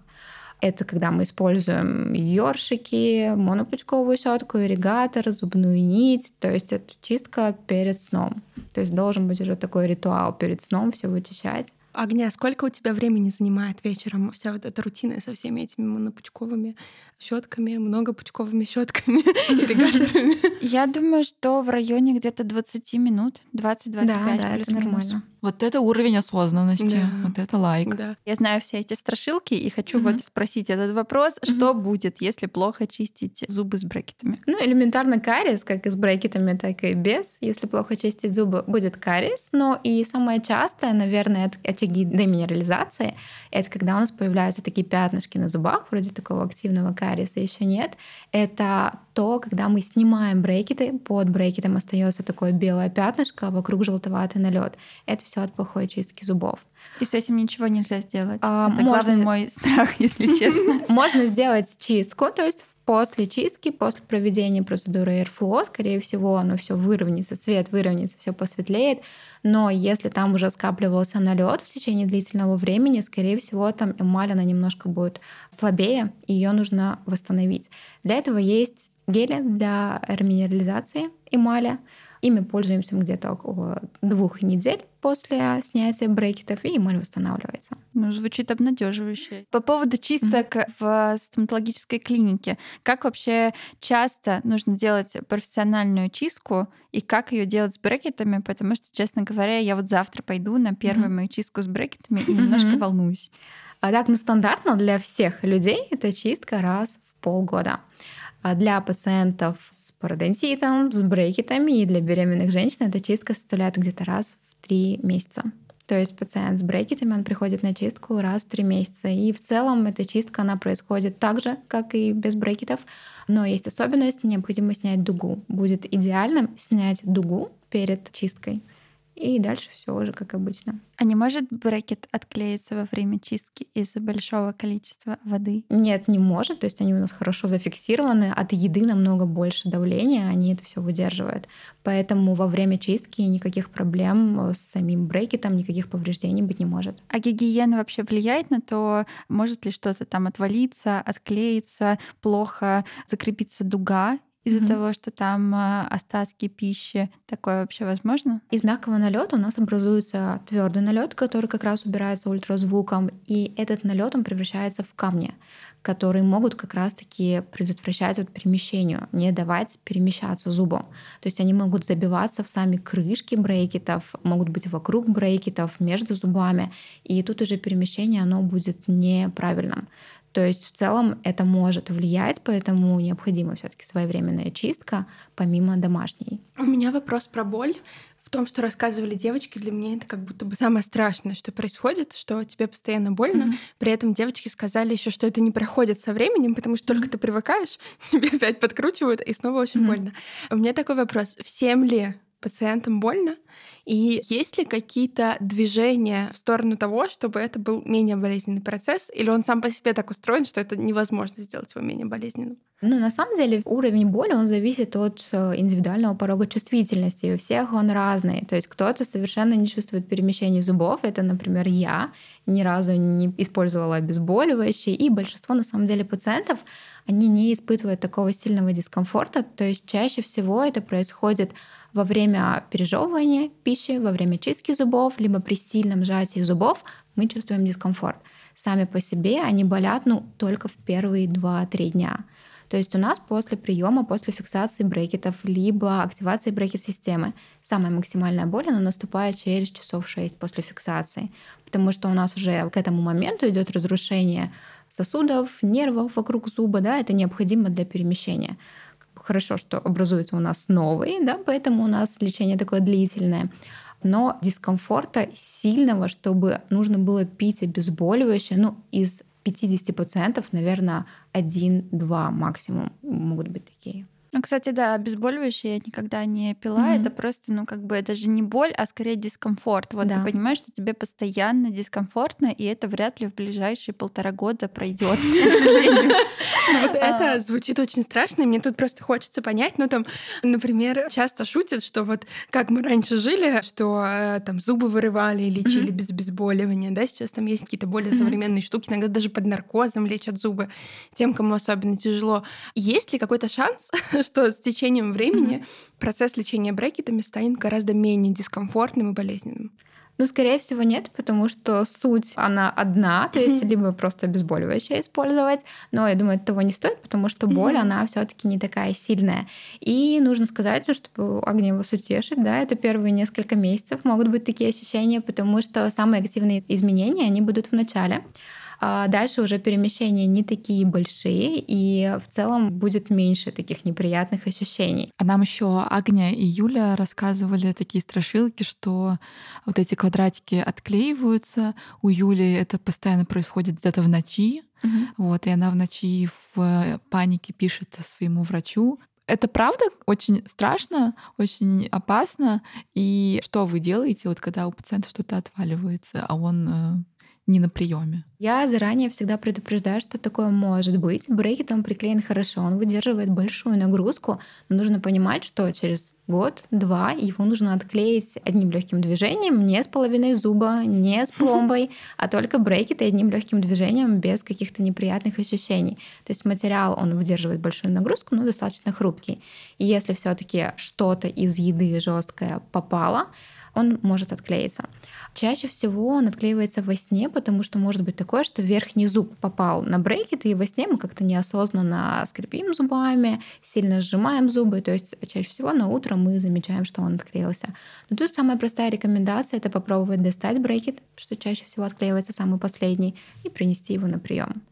Speaker 5: Это когда мы используем ёршики, монопучковую щетку, ирригатор, зубную нить. То есть это чистка перед сном. То есть должен быть уже такой ритуал перед сном все вычищать.
Speaker 6: Огня, сколько у тебя времени занимает вечером вся вот эта рутина со всеми этими монопучковыми щетками, многопучковыми щетками, (laughs) ирригаторами?
Speaker 3: Я думаю, что в районе где-то 20 минут, 20-25
Speaker 5: да, да, это
Speaker 3: плюс-минус.
Speaker 1: Вот это уровень осознанности,
Speaker 6: Да.
Speaker 1: вот это лайк.
Speaker 6: Да.
Speaker 3: Я знаю все эти страшилки и хочу
Speaker 5: Мгм.
Speaker 3: вот спросить этот вопрос, что будет, если плохо чистить зубы с брекетами?
Speaker 5: Ну, элементарно кариес, как и с брекетами, так и без. Если плохо чистить зубы, будет кариес. Но и самое частое, наверное, это очаги деминерализации. Это когда у нас появляются такие пятнышки на зубах, вроде такого активного кариеса еще нет. Это то, когда мы снимаем брекеты, под брекетом остается такое белое пятнышко, а вокруг желтоватый налет. Это все от плохой чистки зубов.
Speaker 3: И с этим ничего нельзя сделать.
Speaker 5: А,
Speaker 3: Это
Speaker 5: можно-
Speaker 3: главный мой (laughs) страх, если (laughs) честно.
Speaker 5: Можно сделать чистку, то есть после чистки, после проведения процедуры Airflow, скорее всего, оно все выровняется, цвет выровняется, все посветлеет. Но если там уже скапливался налет в течение длительного времени, скорее всего, там эмаль она немножко будет слабее, и ее нужно восстановить. Для этого есть гели для реминерализации эмали. Ими пользуемся где-то около двух недель после снятия брекетов, и эмаль восстанавливается.
Speaker 3: Ну, звучит обнадеживающе. По поводу чисток в стоматологической клинике. Как вообще часто нужно делать профессиональную чистку и как ее делать с брекетами? Потому что, честно говоря, я вот завтра пойду на первую мою чистку с брекетами и немножко
Speaker 5: Мгм.
Speaker 3: волнуюсь.
Speaker 5: А так, ну, стандартно для всех людей это чистка раз в полгода. А для пациентов с пародонтитом, с брекетами и для беременных женщин эта чистка составляет где-то раз в три месяца. То есть пациент с брекетами, он приходит на чистку раз в три месяца. И в целом эта чистка, она происходит так же, как и без брекетов. Но есть особенность, необходимо снять дугу. Будет идеально снять дугу перед чисткой. И дальше все уже как обычно.
Speaker 3: А не может брекет отклеиться во время чистки из-за большого количества воды?
Speaker 5: Нет, не может. То есть они у нас хорошо зафиксированы. От еды намного больше давления, они это все выдерживают. Поэтому во время чистки никаких проблем с самим брекетом, никаких повреждений быть не может.
Speaker 3: А гигиена вообще влияет на то, может ли что-то там отвалиться, отклеиться, плохо закрепиться дуга из-за
Speaker 5: Мгм.
Speaker 3: того, что там а, остатки пищи? Такое вообще возможно?
Speaker 5: Из мягкого налета у нас образуется твердый налет, который как раз убирается ультразвуком, и этот налет он превращается в камни, которые могут как раз-таки предотвращать вот перемещению, не давать перемещаться зубу. То есть они могут забиваться в сами крышки брекетов, могут быть вокруг брекетов, между зубами, и тут уже перемещение оно будет неправильным. То есть в целом это может влиять, поэтому необходима все-таки своевременная чистка, помимо домашней.
Speaker 6: У меня вопрос про боль. В том, что рассказывали девочки, для меня это как будто бы самое страшное, что происходит, что тебе постоянно больно. При этом девочки сказали еще, что это не проходит со временем, потому что только ты привыкаешь, (laughs) тебе опять подкручивают, и снова очень
Speaker 5: Мгм.
Speaker 6: больно. У меня такой вопрос. Всем ли пациентам больно? И есть ли какие-то движения в сторону того, чтобы это был менее болезненный процесс? Или он сам по себе так устроен, что это невозможно сделать его менее болезненным?
Speaker 5: Ну, на самом деле, уровень боли, он зависит от э, индивидуального порога чувствительности. У всех он разный. То есть кто-то совершенно не чувствует перемещений зубов. Это, например, я ни разу не использовала обезболивающие. И большинство, на самом деле, пациентов, они не испытывают такого сильного дискомфорта. То есть чаще всего это происходит во время пережевывания пищи, во время чистки зубов, либо при сильном сжатии зубов мы чувствуем дискомфорт. Сами по себе они болят ну, только в первые 2-3 дня. То есть у нас после приема, после фиксации брекетов, либо активации брекет-системы, самая максимальная боль, она наступает через часов 6 после фиксации, потому что у нас уже к этому моменту идет разрушение сосудов, нервов вокруг зуба, да, это необходимо для перемещения. Хорошо, что образуется у нас новый, да, поэтому у нас лечение такое длительное. но дискомфорта сильного, чтобы нужно было пить обезболивающее, ну, из 50%, наверное, 1-2 максимум могут быть такие.
Speaker 3: Ну, кстати, да, обезболивающее я никогда не пила. Mm-hmm. Это просто, ну, как бы даже не боль, а скорее дискомфорт. Вот да. ты понимаешь, что тебе постоянно дискомфортно, и это вряд ли в ближайшие полтора года пройдет. (laughs)
Speaker 6: Ну, вот это звучит очень страшно, и мне тут просто хочется понять, ну, там, например, часто шутят, что вот как мы раньше жили, что э, там зубы вырывали и лечили без обезболивания, да, сейчас там есть какие-то более современные штуки, иногда даже под наркозом лечат зубы тем, кому особенно тяжело. Есть ли какой-то шанс, (laughs) что с течением времени mm-hmm. процесс лечения брекетами станет гораздо менее дискомфортным и болезненным.
Speaker 5: Ну, скорее всего, нет, потому что суть, она одна, то есть либо просто обезболивающее использовать, но я думаю, это того не стоит, потому что боль, она все таки не такая сильная. И нужно сказать, чтобы огнем вас утешить, да, это первые несколько месяцев могут быть такие ощущения, потому что самые активные изменения, они будут в начале. А дальше уже перемещения не такие большие, и в целом будет меньше таких неприятных ощущений.
Speaker 1: А нам еще Агния и Юля рассказывали такие страшилки, что вот эти квадратики отклеиваются. У Юли это постоянно происходит где-то в ночи. Угу. Вот, и она в ночи в панике пишет своему врачу, это правда очень страшно, очень опасно. И что вы делаете, вот когда у пациента что-то отваливается, а он э, не на приеме?
Speaker 5: Я заранее всегда предупреждаю, что такое может быть. Брекет он приклеен хорошо, он выдерживает большую нагрузку, но нужно понимать, что через год-два его нужно отклеить одним легким движением, не с половиной зуба, не с (laughs) пломбой, а только брекет и одним легким движением без каких-то неприятных ощущений. То есть материал он выдерживает большую нагрузку, но достаточно хрупкий. И если все-таки что-то из еды жесткое попало, он может отклеиться. Чаще всего он отклеивается во сне, потому что может быть такое, что верхний зуб попал на брекет, и во сне мы как-то неосознанно скрипим зубами, сильно сжимаем зубы, то есть чаще всего на утро мы замечаем, что он отклеился. Но тут самая простая рекомендация — это попробовать достать брекет, что чаще всего отклеивается самый последний, и принести его на прием.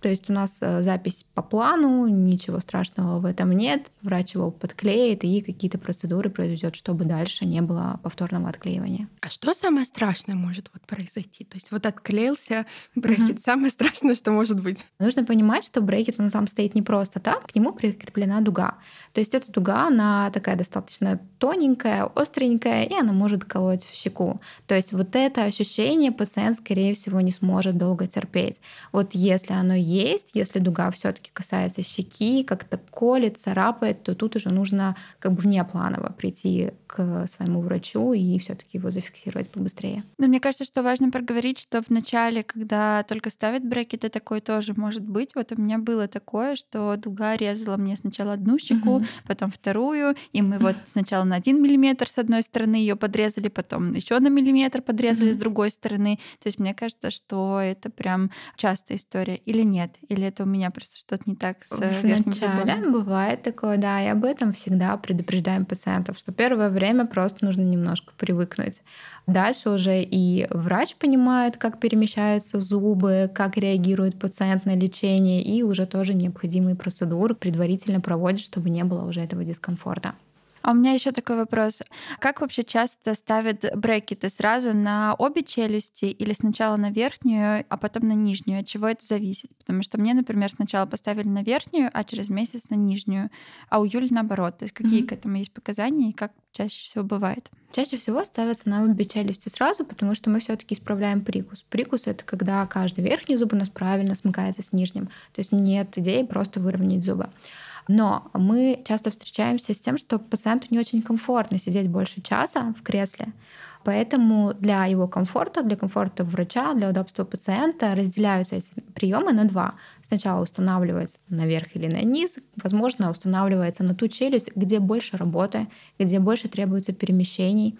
Speaker 5: То есть у нас э, запись по плану, ничего страшного в этом нет. Врач его подклеит и какие-то процедуры произведет, чтобы дальше не было повторного отклеивания.
Speaker 6: А что самое страшное может вот произойти? То есть вот отклеился брекет. Угу. Самое страшное, что может быть?
Speaker 5: Нужно понимать, что брекет, он сам стоит не просто так, к нему прикреплена дуга. То есть эта дуга, она такая достаточно тоненькая, остренькая, и она может колоть в щеку. То есть вот это ощущение пациент, скорее всего, не сможет долго терпеть. Вот если оно есть, если дуга все-таки касается щеки, как-то колет, царапает, то тут уже нужно как бы внепланово прийти к своему врачу и все-таки его зафиксировать побыстрее.
Speaker 3: Но мне кажется, что важно проговорить, что в начале, когда только ставят брекеты, такое тоже может быть. Вот у меня было такое, что дуга резала мне сначала одну щеку, угу. потом вторую, и мы вот сначала на один миллиметр с одной стороны ее подрезали, потом еще на миллиметр подрезали угу. с другой стороны. То есть мне кажется, что это прям частая история. Или нет? Или это у меня просто что-то не так с
Speaker 5: В начале зубом? бывает такое, да, и об этом всегда предупреждаем пациентов, что первое время просто нужно немножко привыкнуть. Дальше уже и врач понимает, как перемещаются зубы, как реагирует пациент на лечение, и уже тоже необходимые процедуры предварительно проводит, чтобы не было уже этого дискомфорта.
Speaker 3: А у меня еще такой вопрос. Как вообще часто ставят брекеты сразу на обе челюсти или сначала на верхнюю, а потом на нижнюю? От чего это зависит? Потому что мне, например, сначала поставили на верхнюю, а через месяц на нижнюю, а у Юли наоборот. То есть какие mm-hmm. к этому есть показания и как чаще всего бывает?
Speaker 5: Чаще всего ставятся на обе челюсти сразу, потому что мы все-таки исправляем прикус. Прикус это когда каждый верхний зуб у нас правильно смыкается с нижним. То есть нет идеи просто выровнять зубы. Но мы часто встречаемся с тем, что пациенту не очень комфортно сидеть больше часа в кресле. Поэтому для его комфорта, для комфорта врача, для удобства пациента разделяются эти приемы на два. Сначала устанавливается наверх или на низ, возможно, устанавливается на ту челюсть, где больше работы, где больше требуется перемещений.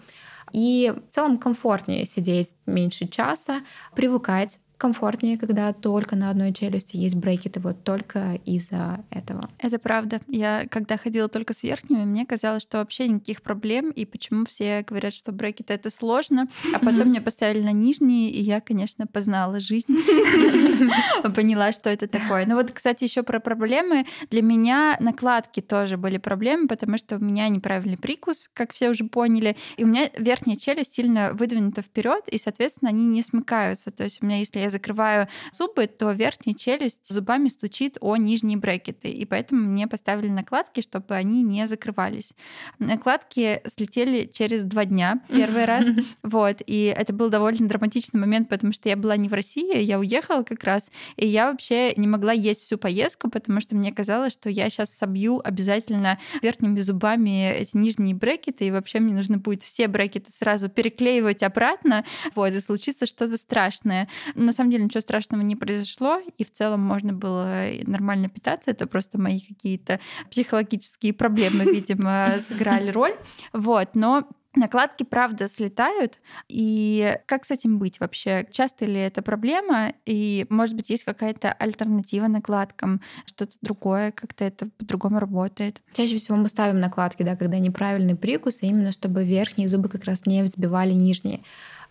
Speaker 5: И в целом комфортнее сидеть меньше часа, привыкать комфортнее, когда только на одной челюсти есть брекеты, вот только из-за этого.
Speaker 3: Это правда. Я когда ходила только с верхними, мне казалось, что вообще никаких проблем, и почему все говорят, что брекеты это сложно, а потом мне поставили на нижние, и я, конечно, познала жизнь, (laughs) поняла, что это такое. Но вот, кстати, еще про проблемы. Для меня накладки тоже были проблемы, потому что у меня неправильный прикус, как все уже поняли, и у меня верхняя челюсть сильно выдвинута вперед, и, соответственно, они не смыкаются. То есть у меня, если я закрываю зубы, то верхняя челюсть зубами стучит о нижние брекеты. И поэтому мне поставили накладки, чтобы они не закрывались. Накладки слетели через два дня (laughs) первый раз. Вот. И это был довольно драматичный момент, потому что я была не в России, я уехала как раз, и я вообще не могла есть всю поездку, потому что мне казалось, что я сейчас собью обязательно верхними зубами эти нижние брекеты, и вообще мне нужно будет все брекеты сразу переклеивать обратно, вот, и случится что-то страшное. На самом деле ничего страшного не произошло, и в целом можно было нормально питаться. Это просто мои какие-то психологические проблемы, видимо, (laughs) сыграли роль. Вот, но Накладки, правда, слетают. И как с этим быть вообще? Часто ли это проблема? И, может быть, есть какая-то альтернатива накладкам? Что-то другое? Как-то это по-другому работает?
Speaker 5: Чаще всего мы ставим накладки, да, когда неправильный прикус, именно чтобы верхние зубы как раз не взбивали нижние.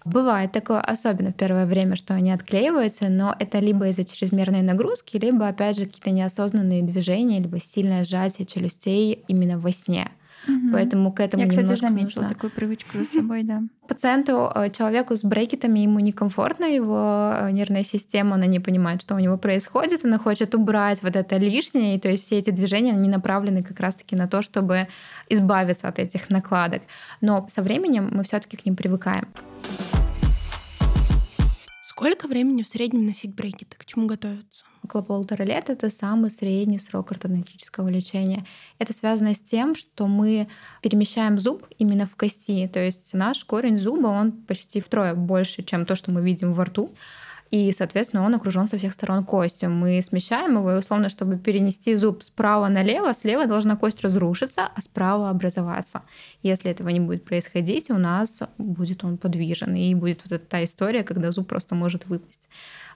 Speaker 5: Бывает такое, особенно в первое время, что они отклеиваются, но это либо из-за чрезмерной нагрузки, либо, опять же, какие-то неосознанные движения, либо сильное сжатие челюстей именно во сне. Угу. Поэтому к этому
Speaker 3: Я, кстати, заметила
Speaker 5: нужно.
Speaker 3: такую привычку за собой, да. (laughs)
Speaker 5: Пациенту, э, человеку с брекетами, ему некомфортно, его э, нервная система, она не понимает, что у него происходит, она хочет убрать вот это лишнее, и то есть все эти движения, они направлены как раз-таки на то, чтобы избавиться от этих накладок. Но со временем мы все таки к ним привыкаем.
Speaker 6: Сколько времени в среднем носить брекеты? К чему готовиться?
Speaker 5: Около полутора лет — это самый средний срок ортодонтического лечения. Это связано с тем, что мы перемещаем зуб именно в кости. То есть наш корень зуба, он почти втрое больше, чем то, что мы видим во рту и, соответственно, он окружен со всех сторон костью. Мы смещаем его, и условно, чтобы перенести зуб справа налево, слева должна кость разрушиться, а справа образоваться. Если этого не будет происходить, у нас будет он подвижен, и будет вот эта та история, когда зуб просто может выпасть.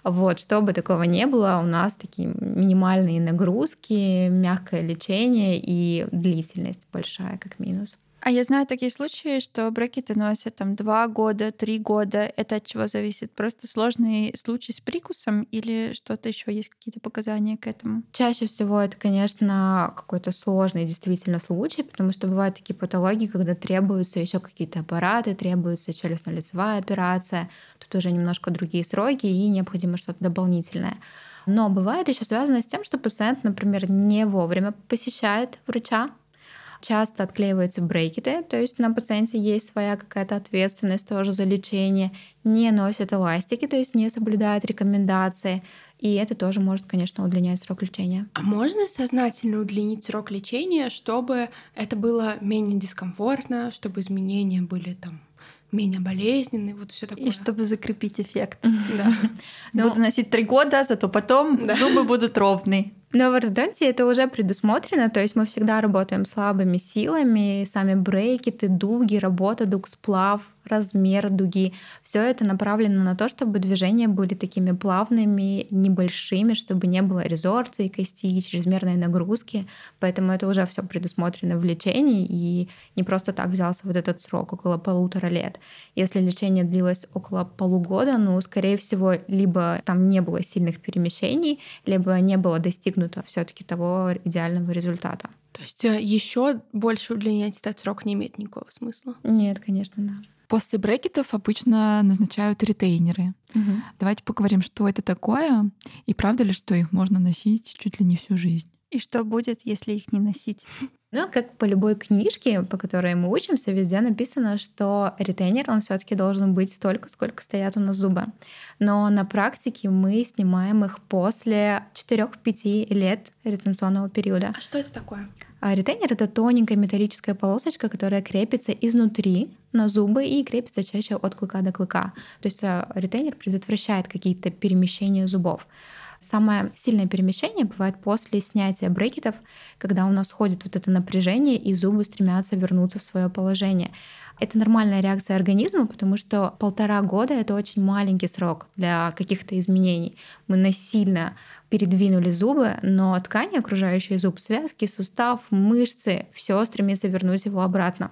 Speaker 5: Вот, чтобы такого не было, у нас такие минимальные нагрузки, мягкое лечение и длительность большая, как минус.
Speaker 3: А я знаю такие случаи, что брекеты носят там два года, три года. Это от чего зависит? Просто сложный случай с прикусом или что-то еще есть какие-то показания к этому?
Speaker 5: Чаще всего это, конечно, какой-то сложный действительно случай, потому что бывают такие патологии, когда требуются еще какие-то аппараты, требуется челюстно-лицевая операция. Тут уже немножко другие сроки и необходимо что-то дополнительное. Но бывает еще связано с тем, что пациент, например, не вовремя посещает врача, часто отклеиваются брекеты, то есть на пациенте есть своя какая-то ответственность тоже за лечение, не носят эластики, то есть не соблюдают рекомендации, и это тоже может, конечно, удлинять срок лечения.
Speaker 6: А можно сознательно удлинить срок лечения, чтобы это было менее дискомфортно, чтобы изменения были там менее болезненные, вот все такое.
Speaker 3: И чтобы закрепить эффект.
Speaker 6: Да. (laughs)
Speaker 3: Буду носить три года, зато потом зубы будут ровные.
Speaker 5: Но в ортодонтии это уже предусмотрено, то есть мы всегда работаем слабыми силами, сами брекеты, дуги, работа дуг, сплав, размер дуги. Все это направлено на то, чтобы движения были такими плавными, небольшими, чтобы не было резорции кости, чрезмерной нагрузки. Поэтому это уже все предусмотрено в лечении, и не просто так взялся вот этот срок, около полутора лет. Если лечение длилось около полугода, ну, скорее всего, либо там не было сильных перемещений, либо не было достигнуто все-таки того идеального результата.
Speaker 6: То есть э, еще больше удлинять этот срок не имеет никакого смысла?
Speaker 5: Нет, конечно, да.
Speaker 1: После брекетов обычно назначают ретейнеры.
Speaker 5: Угу.
Speaker 1: Давайте поговорим, что это такое, и правда ли, что их можно носить чуть ли не всю жизнь.
Speaker 3: И что будет, если их не носить?
Speaker 5: Ну, как по любой книжке, по которой мы учимся, везде написано, что ретейнер, он все таки должен быть столько, сколько стоят у нас зубы. Но на практике мы снимаем их после 4-5 лет ретенционного периода.
Speaker 6: А что это такое?
Speaker 5: А ретейнер — это тоненькая металлическая полосочка, которая крепится изнутри на зубы и крепится чаще от клыка до клыка. То есть а, ретейнер предотвращает какие-то перемещения зубов. Самое сильное перемещение бывает после снятия брекетов, когда у нас ходит вот это напряжение, и зубы стремятся вернуться в свое положение. Это нормальная реакция организма, потому что полтора года — это очень маленький срок для каких-то изменений. Мы насильно передвинули зубы, но ткани, окружающие зуб, связки, сустав, мышцы, все стремится вернуть его обратно.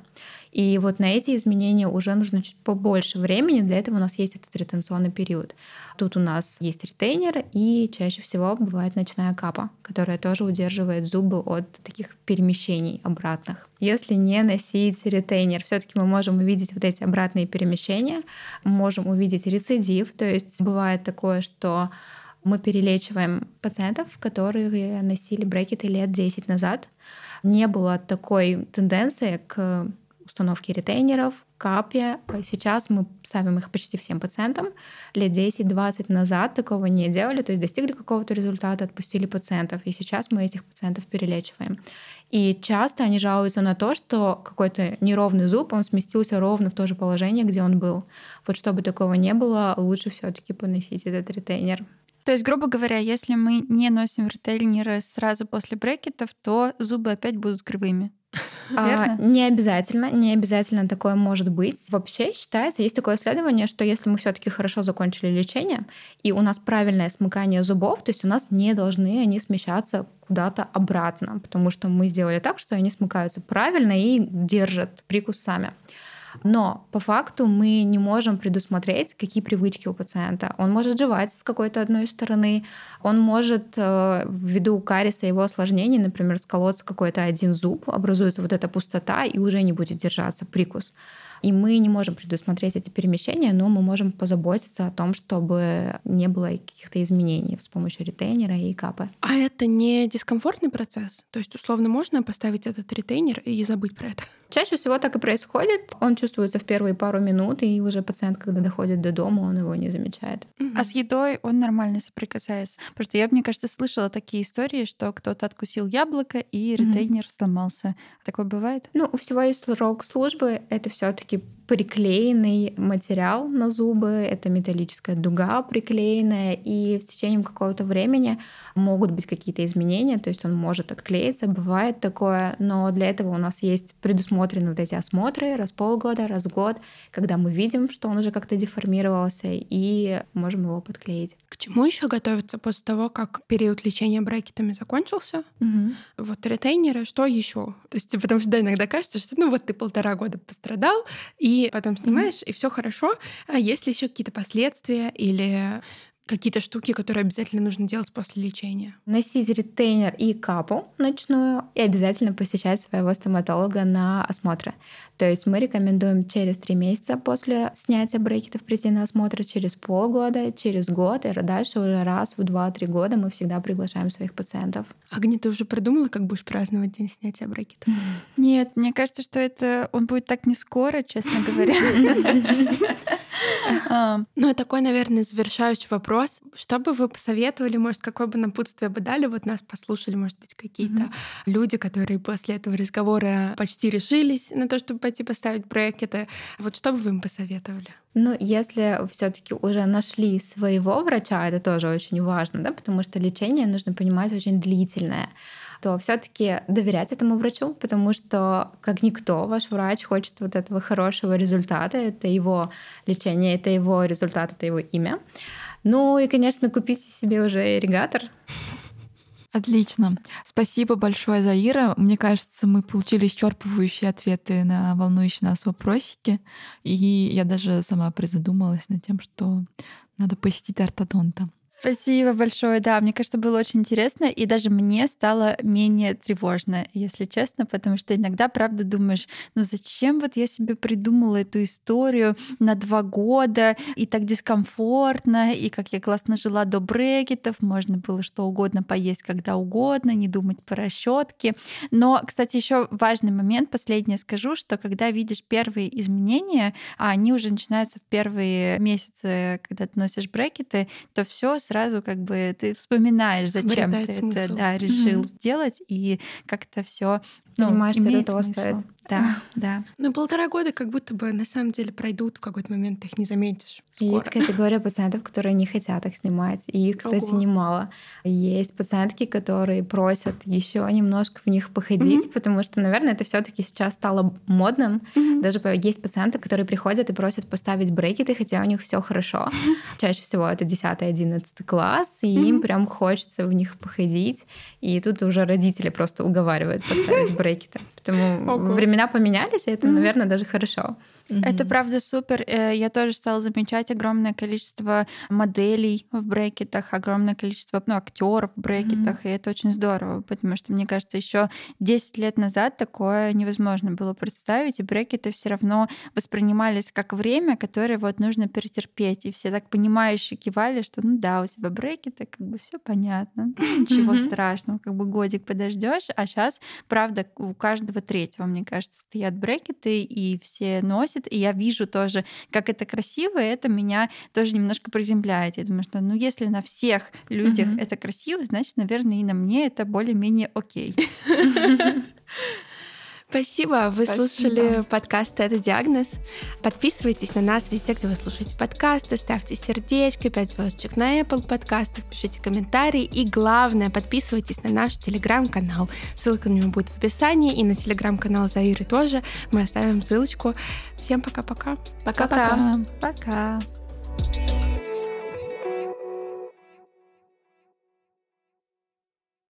Speaker 5: И вот на эти изменения уже нужно чуть побольше времени. Для этого у нас есть этот ретенционный период. Тут у нас есть ретейнер, и чаще всего бывает ночная капа, которая тоже удерживает зубы от таких перемещений обратных. Если не носить ретейнер, все-таки мы можем увидеть вот эти обратные перемещения, можем увидеть рецидив, то есть бывает такое, что мы перелечиваем пациентов, которые носили брекеты лет 10 назад. Не было такой тенденции к установки ретейнеров, капи. Сейчас мы ставим их почти всем пациентам. Лет 10-20 назад такого не делали, то есть достигли какого-то результата, отпустили пациентов, и сейчас мы этих пациентов перелечиваем. И часто они жалуются на то, что какой-то неровный зуб, он сместился ровно в то же положение, где он был. Вот чтобы такого не было, лучше все таки поносить этот ретейнер.
Speaker 3: То есть, грубо говоря, если мы не носим ретейнеры сразу после брекетов, то зубы опять будут кривыми.
Speaker 5: А, не обязательно, не обязательно такое может быть. Вообще считается, есть такое исследование, что если мы все-таки хорошо закончили лечение, и у нас правильное смыкание зубов, то есть у нас не должны они смещаться куда-то обратно, потому что мы сделали так, что они смыкаются правильно и держат прикус сами. Но по факту мы не можем предусмотреть, какие привычки у пациента. Он может жевать с какой-то одной стороны, он может э, ввиду кариеса его осложнений, например, сколоться какой-то один зуб, образуется вот эта пустота и уже не будет держаться прикус. И мы не можем предусмотреть эти перемещения, но мы можем позаботиться о том, чтобы не было каких-то изменений с помощью ретейнера и капы.
Speaker 6: А это не дискомфортный процесс? То есть, условно, можно поставить этот ретейнер и забыть про это?
Speaker 5: Чаще всего так и происходит. Он чувствуется в первые пару минут, и уже пациент, когда доходит до дома, он его не замечает.
Speaker 3: А с едой он нормально соприкасается. Потому что я, мне кажется, слышала такие истории, что кто-то откусил яблоко, и ретейнер mm-hmm. сломался. Такое бывает?
Speaker 5: Ну, у всего есть срок службы. Это все таки все-таки приклеенный материал на зубы, это металлическая дуга приклеенная, и в течение какого-то времени могут быть какие-то изменения, то есть он может отклеиться, бывает такое, но для этого у нас есть предусмотрены вот эти осмотры раз в полгода, раз в год, когда мы видим, что он уже как-то деформировался, и можем его подклеить.
Speaker 6: К чему еще готовиться после того, как период лечения брекетами закончился?
Speaker 5: Угу.
Speaker 6: Вот ретейнеры, что еще? То есть, потому что да, иногда кажется, что ну вот ты полтора года пострадал, и потом снимаешь, mm-hmm. и все хорошо. А есть ли еще какие-то последствия или какие-то штуки, которые обязательно нужно делать после лечения?
Speaker 5: Носить ретейнер и капу ночную и обязательно посещать своего стоматолога на осмотры. То есть мы рекомендуем через три месяца после снятия брекетов прийти на осмотр, через полгода, через год, и дальше уже раз в два-три года мы всегда приглашаем своих пациентов.
Speaker 6: Агни, ты уже придумала, как будешь праздновать день снятия брекетов? (laughs)
Speaker 3: Нет, мне кажется, что это он будет так не скоро, честно говоря. (laughs)
Speaker 6: Ну и такой, наверное, завершающий вопрос. Что бы вы посоветовали, может, какое бы напутствие бы дали? Вот нас послушали, может быть, какие-то люди, которые после этого разговора почти решились на то, чтобы пойти поставить брекеты. Вот что бы вы им посоветовали?
Speaker 5: Ну, если все-таки уже нашли своего врача, это тоже очень важно, да, потому что лечение, нужно понимать, очень длительное то все-таки доверять этому врачу, потому что, как никто, ваш врач хочет вот этого хорошего результата, это его лечение, это его результат, это его имя. Ну и, конечно, купите себе уже ирригатор,
Speaker 1: Отлично. Спасибо большое, Заира. Мне кажется, мы получили исчерпывающие ответы на волнующие нас вопросики. И я даже сама призадумалась над тем, что надо посетить ортодонта.
Speaker 3: Спасибо большое. Да, мне кажется, было очень интересно, и даже мне стало менее тревожно, если честно, потому что иногда, правда, думаешь, ну зачем вот я себе придумала эту историю на два года, и так дискомфортно, и как я классно жила до брекетов, можно было что угодно поесть, когда угодно, не думать по расчетке. Но, кстати, еще важный момент, последнее скажу, что когда видишь первые изменения, а они уже начинаются в первые месяцы, когда ты носишь брекеты, то все сразу как бы ты вспоминаешь, зачем
Speaker 6: Обретает
Speaker 3: ты
Speaker 6: смысл.
Speaker 3: это да, решил
Speaker 2: Мгм.
Speaker 3: сделать, и как-то все ну,
Speaker 5: Понимаешь, что это
Speaker 3: смысл.
Speaker 5: стоит.
Speaker 3: Да, (laughs) да.
Speaker 6: Ну, полтора года как будто бы на самом деле пройдут, в какой-то момент ты их не заметишь.
Speaker 5: И Есть
Speaker 6: Скоро.
Speaker 5: категория пациентов, которые не хотят их снимать. И их, кстати,
Speaker 6: Ого.
Speaker 5: немало. Есть пациентки, которые просят еще немножко в них походить, потому что, наверное, это все-таки сейчас стало модным.
Speaker 6: Мгм.
Speaker 5: Даже есть пациенты, которые приходят и просят поставить брекеты, хотя у них все хорошо. (laughs) Чаще всего это 10-11 класс, и им
Speaker 6: Мгм.
Speaker 5: прям хочется в них походить. И тут уже родители просто уговаривают поставить (laughs) брекеты. Потому времена поменялись, и это, наверное, даже хорошо.
Speaker 3: Это правда супер. Э, Я тоже стала замечать огромное количество моделей в брекетах, огромное количество ну, актеров в брекетах, и это очень здорово, потому что, мне кажется, еще 10 лет назад такое невозможно было представить, и брекеты все равно воспринимались как время, которое вот нужно перетерпеть, и все так понимающе кивали, что ну да, у тебя брекеты, как бы все понятно, ну, ничего
Speaker 2: Мгм.
Speaker 3: страшного, как бы годик подождешь, а сейчас, правда, у каждого третьего, мне кажется, стоят брекеты, и все носят, и я вижу тоже, как это красиво, и это меня тоже немножко приземляет. Я думаю, что ну если на всех людях
Speaker 2: Мгм.
Speaker 3: это красиво, значит, наверное, и на мне это более-менее окей. (laughs)
Speaker 6: Спасибо. Вы
Speaker 2: Спасибо.
Speaker 6: слушали подкаст «Это диагноз». Подписывайтесь на нас везде, где вы слушаете подкасты, ставьте сердечко, 5 звездочек на Apple подкастах, пишите комментарии и, главное, подписывайтесь на наш телеграм-канал. Ссылка на него будет в описании, и на телеграм-канал Заиры тоже. Мы оставим ссылочку. Всем пока-пока.
Speaker 5: Пока-пока.
Speaker 3: Пока.